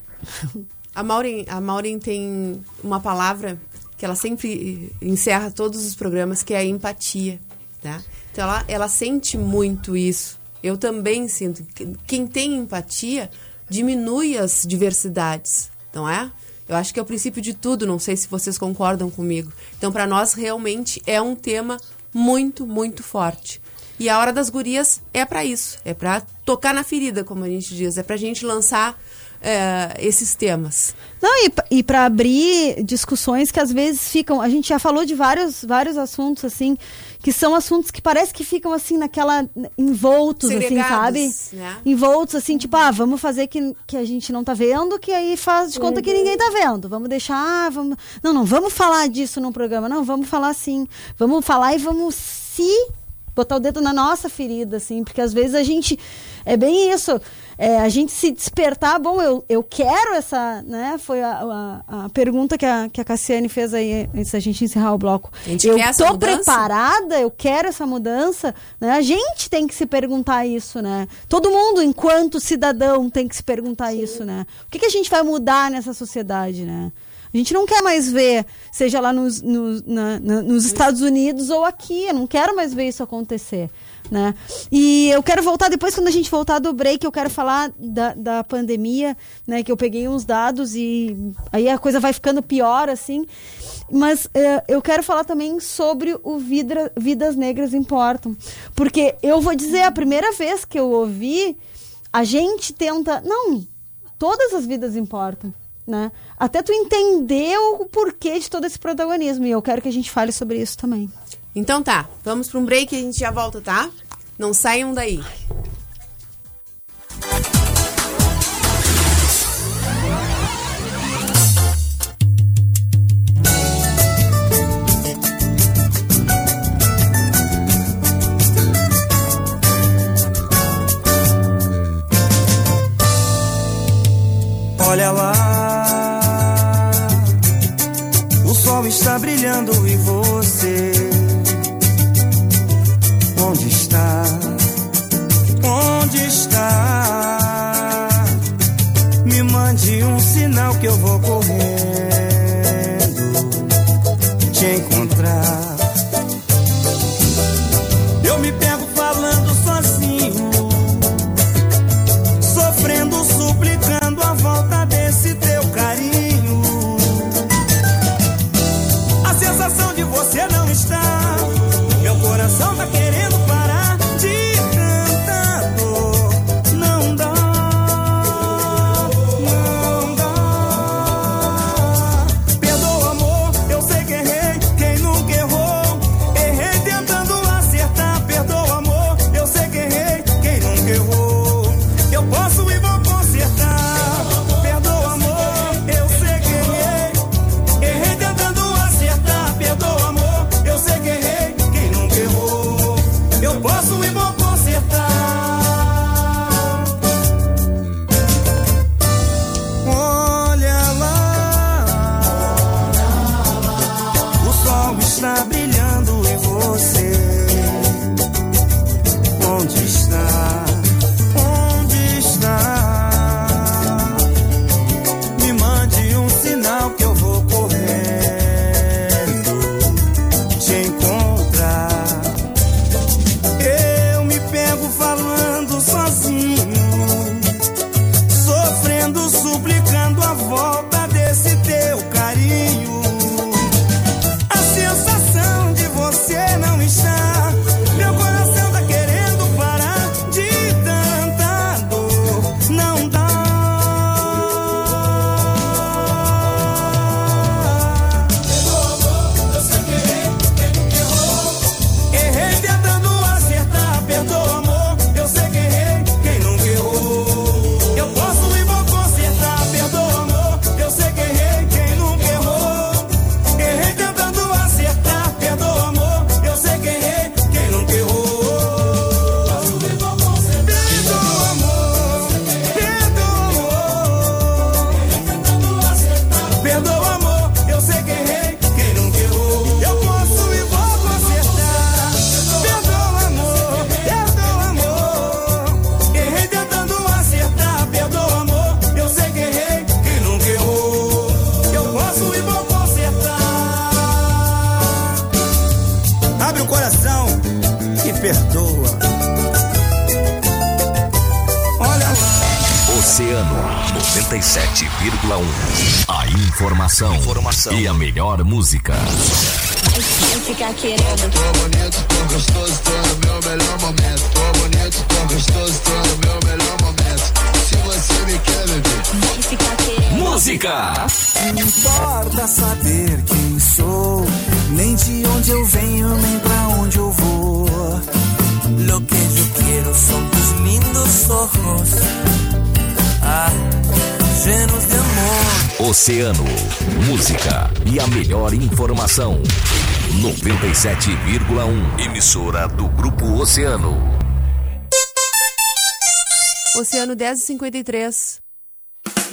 A Maureen, a Maureen tem uma palavra que ela sempre encerra todos os programas, que é a empatia. Tá? Então ela, ela sente muito isso. Eu também sinto. Quem tem empatia diminui as diversidades, não é? Eu acho que é o princípio de tudo, não sei se vocês concordam comigo. Então, para nós, realmente é um tema muito, muito forte. E a Hora das Gurias é para isso, é para tocar na ferida, como a gente diz, é para a gente lançar é, esses temas. Não, e, e para abrir discussões que às vezes ficam. A gente já falou de vários, vários assuntos, assim, que são assuntos que parece que ficam assim naquela. envoltos, assim, Segregados, assim, sabe? Né? Envoltos, assim, tipo, ah, vamos fazer que, que a gente não tá vendo, que aí faz de conta uhum. que ninguém tá vendo. Vamos deixar. Ah, vamos... Não, não, vamos falar disso no programa. Não, vamos falar assim. Vamos falar e vamos se botar o dedo na nossa ferida, assim, porque às vezes a gente. É bem isso é, a gente se despertar, bom, eu, eu quero essa, né? Foi a, a, a, pergunta que a, que a Cassiane fez aí antes da gente encerrar o bloco. Eu tô preparada, eu quero essa mudança, né? A gente tem que se perguntar isso, né? Todo mundo, enquanto cidadão, tem que se perguntar Sim. isso, né? O que, que a gente vai mudar nessa sociedade, né? A gente não quer mais ver, seja lá nos, nos, na- na- nos Estados Unidos ou aqui. Eu não quero mais ver isso acontecer. Né? E eu quero voltar, depois quando a gente voltar do break, eu quero falar da, da pandemia, né? Que eu peguei uns dados e aí a coisa vai ficando pior, assim. Mas eh, eu quero falar também sobre o Vidra- Vidas Negras Importam. Porque eu vou dizer, a primeira vez que eu ouvi, a gente tenta. Não, todas as vidas importam. Né? Até tu entender o porquê de todo esse protagonismo. E eu quero que a gente fale sobre isso também. Então tá, vamos para um break e a gente já volta, tá? Não saiam daí. Olha lá, está brilhando e você informação, e a melhor música. Vai ficar querendo. Tô bonito, tô gostoso, tô no meu melhor momento. Tô bonito, tô gostoso, tô no meu melhor momento. Se você me quer, bebê. Ficar querendo. Música! Não importa saber quem sou, nem de onde eu venho, nem pra onde eu vou. Lo que yo quiero son tus lindos ojos, ah, llenos de amor. Oceano, música e a melhor informação. 97,1. Emissora do Grupo Oceano. Oceano 10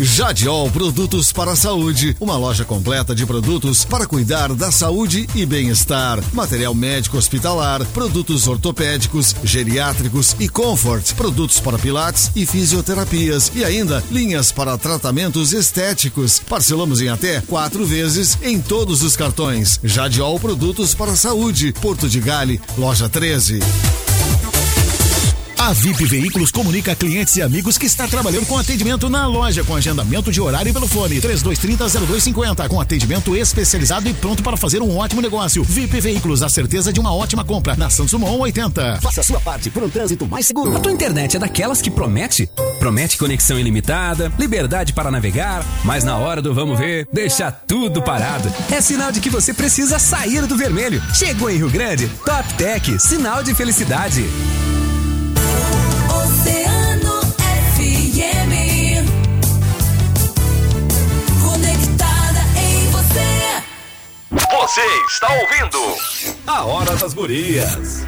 Jadiol Produtos para a Saúde, uma loja completa de produtos para cuidar da saúde e bem-estar. Material médico hospitalar, produtos ortopédicos, geriátricos e comfort, produtos para pilates e fisioterapias e ainda linhas para tratamentos estéticos. Parcelamos em até quatro vezes em todos os cartões. Jadiol Produtos para a Saúde, Porto de Gale, loja 13. A VIP Veículos comunica a clientes e amigos que está trabalhando com atendimento na loja, com agendamento de horário pelo fone 3230-0250, com atendimento especializado e pronto para fazer um ótimo negócio. VIP Veículos, a certeza de uma ótima compra. Na Samsung 80. Faça a sua parte por um trânsito mais seguro. A tua internet é daquelas que promete? Promete conexão ilimitada, liberdade para navegar, mas na hora do vamos ver, deixa tudo parado. É sinal de que você precisa sair do vermelho. Chegou em Rio Grande, Top Tech, sinal de felicidade. Você está ouvindo A Hora das Gurias.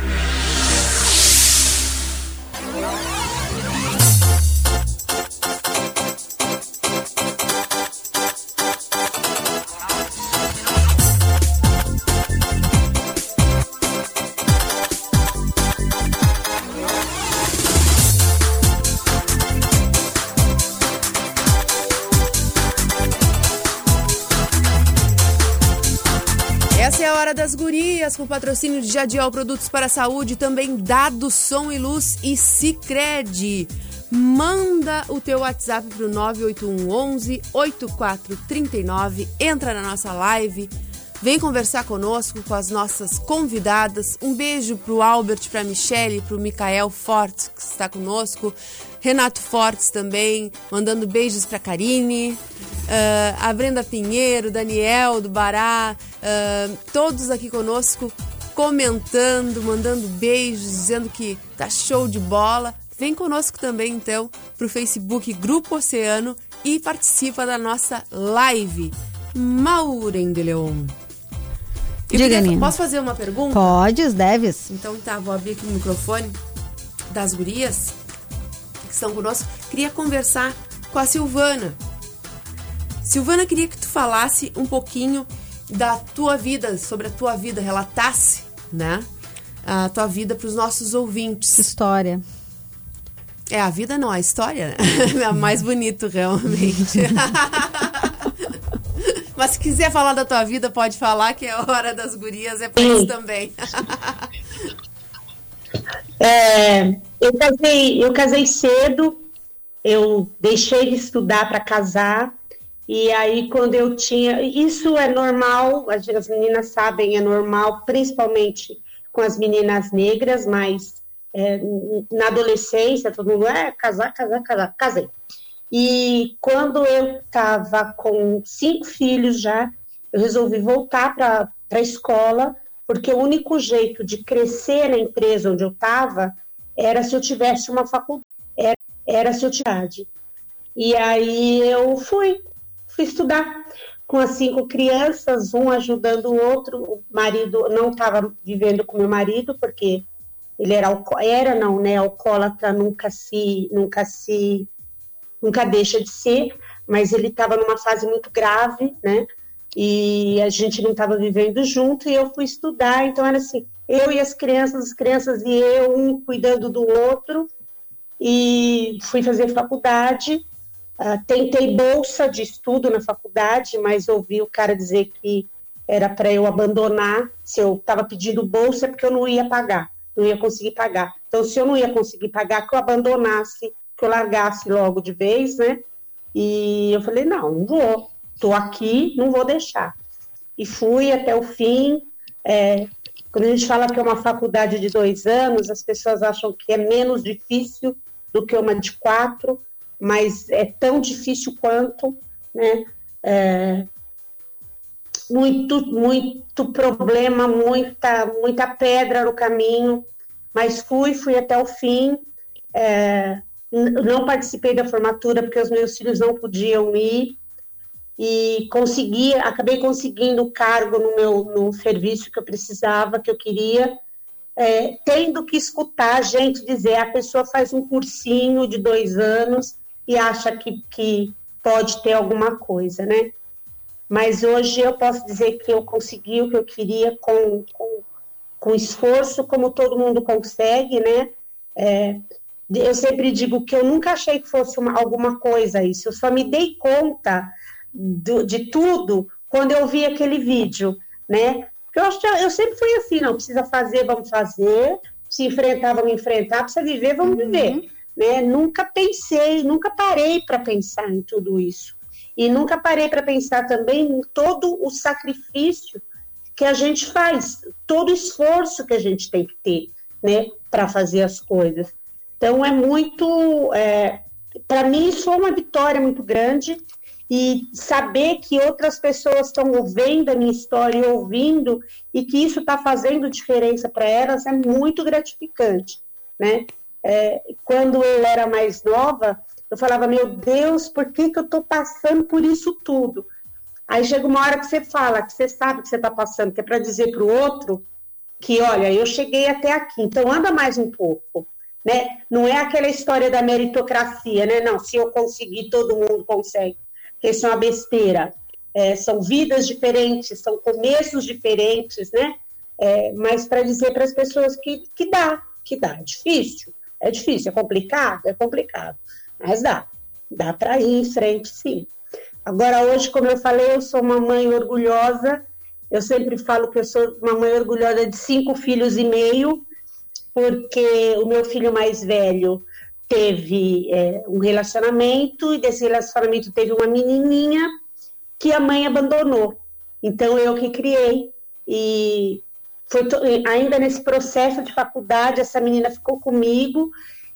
Com patrocínio de Jadiol Produtos para a Saúde, também Dado Som e Luz e Cicred. Manda o teu WhatsApp pro 98111 8439, entra na nossa live, vem conversar conosco com as nossas convidadas. Um beijo pro Albert, pra Michele, pro Micael Fortes, que está conosco. Renato Fortes também, mandando beijos pra Karine. Ah, a Brenda Pinheiro, Daniel do Bará, ah, todos aqui conosco comentando, mandando beijos, dizendo que tá show de bola. Vem conosco também, então, pro Facebook Grupo Oceano e participa da nossa live. Maureen de Leon. Eu Diga, queria-. Posso fazer uma pergunta? Podes, deves. Então tá, vou abrir aqui o microfone das gurias que estão conosco. Queria conversar com a Silvana. Silvana, queria que tu falasse um pouquinho da tua vida, sobre a tua vida, relatasse, né? A tua vida para os nossos ouvintes. História. É, a vida não, a história, né? É mais bonito, realmente. Mas se quiser falar da tua vida, pode falar, que é hora das gurias, é pra isso também. É, eu casei, eu casei cedo, eu deixei de estudar para casar, e aí quando eu tinha. Isso é normal, as, as meninas sabem, é normal, principalmente com as meninas negras, mas é, na adolescência, todo mundo é casar, casar, casar. Casei. E quando eu estava com cinco filhos já, eu resolvi voltar para a escola, porque o único jeito de crescer na empresa onde eu estava era se eu tivesse uma faculdade, era, era se eu tivesse. E aí eu fui, fui estudar com as cinco crianças, um ajudando o outro. O marido não estava vivendo com meu marido, porque ele era, era não, né, alcoólatra, nunca se, nunca se nunca deixa de ser, mas ele estava numa fase muito grave, né? E a gente não estava vivendo junto e eu fui estudar, então era assim, eu e as crianças, as crianças e eu, um cuidando do outro, e fui fazer faculdade. Ah, tentei bolsa de estudo na faculdade, mas ouvi o cara dizer que era para eu abandonar. Se eu estava pedindo bolsa é porque eu não ia pagar, não ia conseguir pagar. Então, se eu não ia conseguir pagar, que eu abandonasse, que eu largasse logo de vez, né? E eu falei: não, não vou, estou aqui, não vou deixar. E fui até o fim. É, quando a gente fala que é uma faculdade de dois anos, as pessoas acham que é menos difícil do que uma de quatro, mas é tão difícil quanto, né? É, muito, muito problema, muita, muita pedra no caminho, mas fui, fui até o fim. É, não participei da formatura porque os meus filhos não podiam ir e consegui, acabei conseguindo o cargo no meu no serviço que eu precisava, que eu queria, é, tendo que escutar a gente dizer, a pessoa faz um cursinho de dois anos e acha que, que pode ter alguma coisa, né? Mas hoje eu posso dizer que eu consegui o que eu queria com, com, com esforço, como todo mundo consegue, né? É, eu sempre digo que eu nunca achei que fosse uma, alguma coisa isso, eu só me dei conta do- de tudo quando eu vi aquele vídeo, né? Porque eu, eu sempre fui assim, não, precisa fazer, vamos fazer, se enfrentar, vamos enfrentar, precisa viver, vamos viver, né? Nunca pensei, nunca parei para pensar em tudo isso. E nunca parei para pensar também em todo o sacrifício que a gente faz, todo o esforço que a gente tem que ter, né, para fazer as coisas. Então é muito, para mim isso foi uma vitória muito grande e saber que outras pessoas estão vendo a minha história e ouvindo e que isso está fazendo diferença para elas é muito gratificante, né? É, quando eu era mais nova, eu falava, meu Deus, por que, que eu estou passando por isso tudo? Aí chega uma hora que você fala, que você sabe que você está passando, que é para dizer para o outro que, olha, eu cheguei até aqui, então anda mais um pouco, né? Não é aquela história da meritocracia, né? Não, se eu conseguir, todo mundo consegue. Porque isso é uma besteira. É, são vidas diferentes, são começos diferentes, né? É, mas para dizer para as pessoas que, que dá, que dá. É difícil, é difícil, é complicado, é complicado. Mas dá, dá para ir em frente, sim. Agora, hoje, como eu falei, eu sou uma mãe orgulhosa. Eu sempre falo que eu sou uma mãe orgulhosa de cinco filhos e meio, porque o meu filho mais velho teve é, um relacionamento e desse relacionamento teve uma menininha que a mãe abandonou. Então eu que criei e foi ainda nesse processo de faculdade essa menina ficou comigo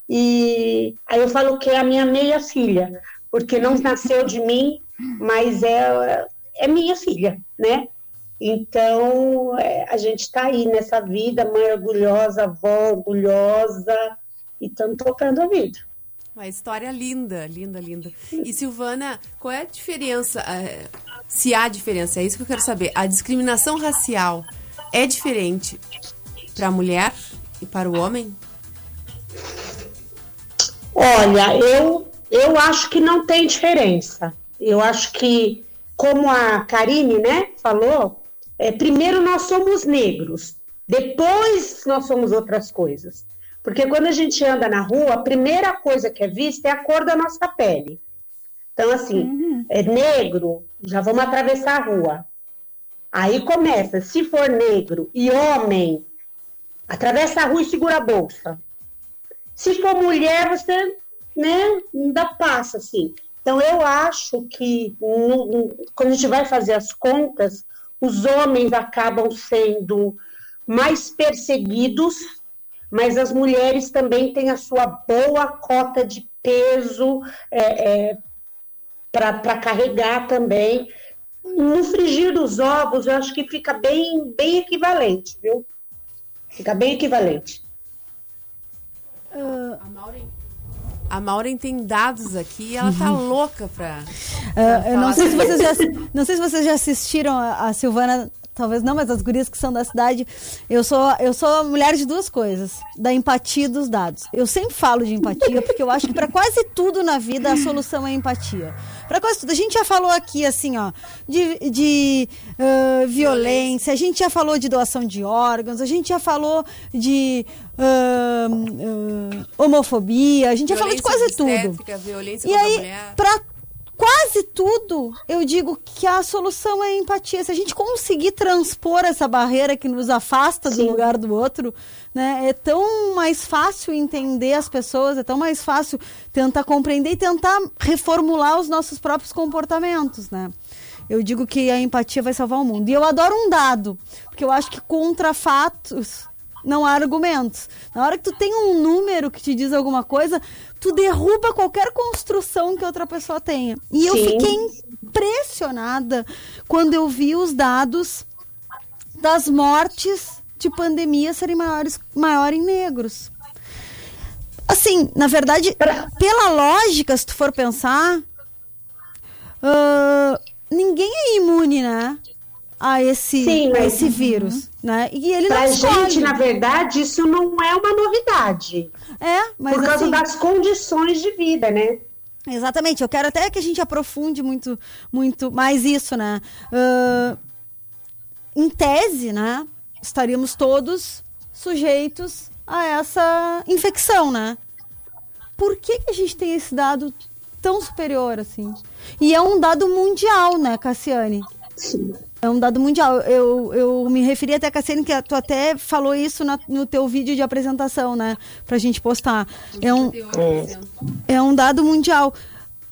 e aí eu falo que é a minha meia filha, porque não nasceu de mim, mas é é minha filha, né? Então é, a gente está aí nessa vida, mãe orgulhosa, avó orgulhosa e estamos tocando a vida. Uma história linda, linda, linda. E Silvana, qual é a diferença? eh, se há diferença, é isso que eu quero saber. A discriminação racial é diferente para a mulher e para o homem? Olha, eu, eu acho que não tem diferença. Eu acho que, como a Karine né, falou, é, primeiro nós somos negros, depois nós somos outras coisas. Porque quando a gente anda na rua, a primeira coisa que é vista é a cor da nossa pele. Então, assim, é negro, já vamos atravessar a rua. Aí começa, se for negro e homem, atravessa a rua e segura a bolsa. Se for mulher, você, né, ainda passa, assim. Então, eu acho que no- no- quando a gente vai fazer as contas, os homens acabam sendo mais perseguidos, mas as mulheres também têm a sua boa cota de peso é, para carregar também. No frigir dos ovos, eu acho que fica bem, bem equivalente, viu? Fica bem equivalente. A Maureen tem dados aqui e ela tá louca pra. Ah, pra eu não sei, se vocês já, não sei se vocês já assistiram a, a Silvana, talvez não, mas as gurias que são da cidade. Eu sou, eu sou mulher de duas coisas: da empatia e dos dados. Eu sempre falo de empatia, porque eu acho que para quase tudo na vida a solução é empatia. Para quase tudo. A gente já falou aqui, assim, ó, de, de ah, violência, a gente já falou de doação de órgãos, a gente já falou de ah, ah, homofobia, a gente já falou de Violência quase tudo. Violência E aí, mulher. Quase tudo, eu digo que a solução é a empatia. Se a gente conseguir transpor essa barreira que nos afasta do lugar do outro, né, é tão mais fácil entender as pessoas, é tão mais fácil tentar compreender e tentar reformular os nossos próprios comportamentos, né? Eu digo que a empatia vai salvar o mundo. E eu adoro um dado, porque eu acho que contra fatos não há argumentos. Na hora que tu tem um número que te diz alguma coisa, tu derruba qualquer construção que outra pessoa tenha. E eu Sim. fiquei impressionada quando eu vi os dados das mortes de pandemia serem maiores, maior em negros. Assim, na verdade, pela lógica, se tu for pensar, ah, ninguém é imune, né? A esse, Sim, a esse vírus, né? E ele Pra não escolhe. gente, na verdade, isso não é uma novidade. É, mas Por causa assim- das condições de vida, né? Exatamente, eu quero até que a gente aprofunde muito, muito mais isso, né? Ah, em tese, né? Estaríamos todos sujeitos a essa infecção, né? Por que, que a gente tem esse dado tão superior assim? E é um dado mundial, né, Cassiane? Sim. É um dado mundial. Eu, eu me referi até, Cassiane, que tu até falou isso na- no teu vídeo de apresentação, né? Pra gente postar. É um, é um dado mundial.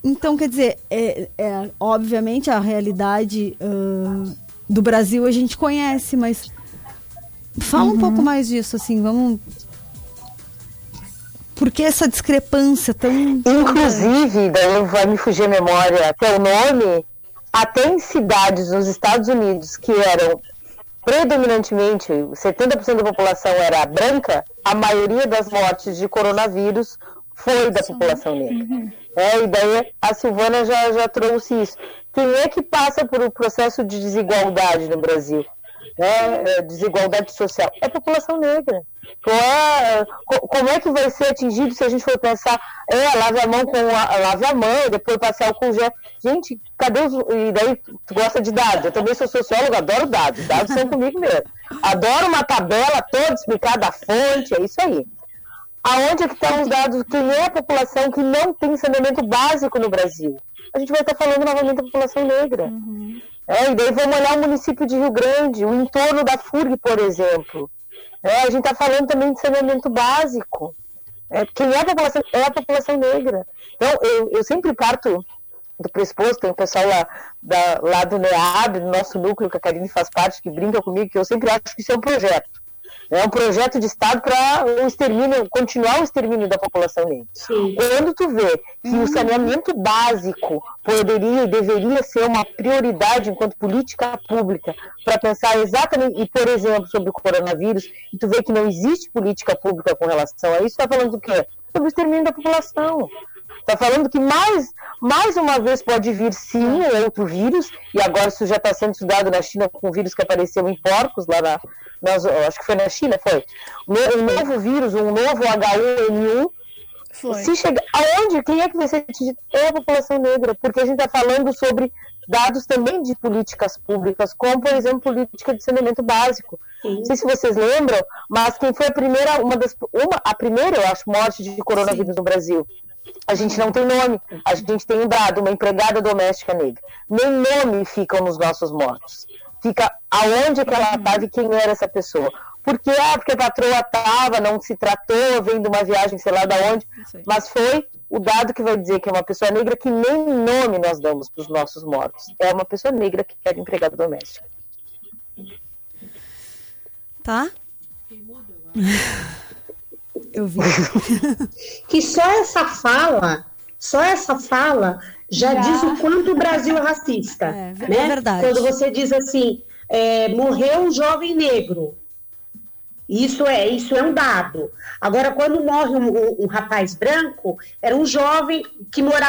Então, quer dizer, é, é, obviamente a realidade ah, do Brasil a gente conhece, mas fala um pouco mais disso, assim, vamos. Por que essa discrepância tão. Inclusive, daí vai me fugir a memória até o nome, até em cidades nos Estados Unidos que eram predominantemente, 70% da população era branca, a maioria das mortes de coronavírus foi da população negra. É, e daí a Silvana já, já trouxe isso. Quem é que passa por um processo de desigualdade no Brasil? né, é, desigualdade social, é a população negra. É, co- como é que vai ser atingido se a gente for pensar, é, lave a mão com a, lave a mão, depois passar álcool gel. Gente, cadê os. E daí tu gosta de dados? Eu também sou socióloga, adoro dados. Dados são comigo mesmo. Adoro uma tabela toda explicada a fonte, é isso aí. Aonde é que estão os dados? Quem é a população que não tem saneamento básico no Brasil? A gente vai estar falando novamente da população negra. É, e daí vamos olhar o município de Rio Grande, o entorno da FURG, por exemplo. É, a gente está falando também de saneamento básico. É, quem é a população? É a população negra. Então, eu, eu sempre parto do pressuposto, tem o pessoal lá, da- lá do NEAB, do nosso núcleo, que a Karine faz parte, que brinca comigo, que eu sempre acho que isso é um projeto. É um projeto de Estado para o extermínio, continuar o extermínio da população negra. Quando tu vê que o saneamento básico poderia e deveria ser uma prioridade enquanto política pública para pensar exatamente, e por exemplo, sobre o coronavírus, e tu vê que não existe política pública com relação a isso, está falando do quê? Sobre o extermínio da população. Está falando que mais, mais uma vez pode vir sim um outro vírus, e agora isso já está sendo estudado na China com o vírus que apareceu em porcos, lá na, nas- acho que foi na China, foi. Um novo vírus, um novo H1N1. Se chegar, aonde? Quem é que vai ser atingido? É a população negra, porque a gente está falando sobre dados também de políticas públicas, como, por exemplo, política de saneamento básico. Não sei se vocês lembram, mas quem foi a primeira, uma das, uma, a primeira, eu acho, morte de coronavírus no Brasil? A gente não tem nome, a gente tem um dado, uma empregada doméstica negra. Nem nome ficam nos nossos mortos. Fica aonde que ela estava e quem era essa pessoa. Porque, ah, porque a patroa estava, não se tratou, vem de uma viagem, sei lá de onde, mas foi o dado que vai dizer que é uma pessoa negra que nem nome nós damos para os nossos mortos. É uma pessoa negra que era empregada doméstica. Tá? Eu vi. que só essa fala, só essa fala já, Já. diz o quanto o Brasil é racista. É, né? é verdade. Quando você diz assim, é, morreu um jovem negro. Isso é, isso é um dado. Agora, quando morre um, um- um rapaz branco, era um jovem que morava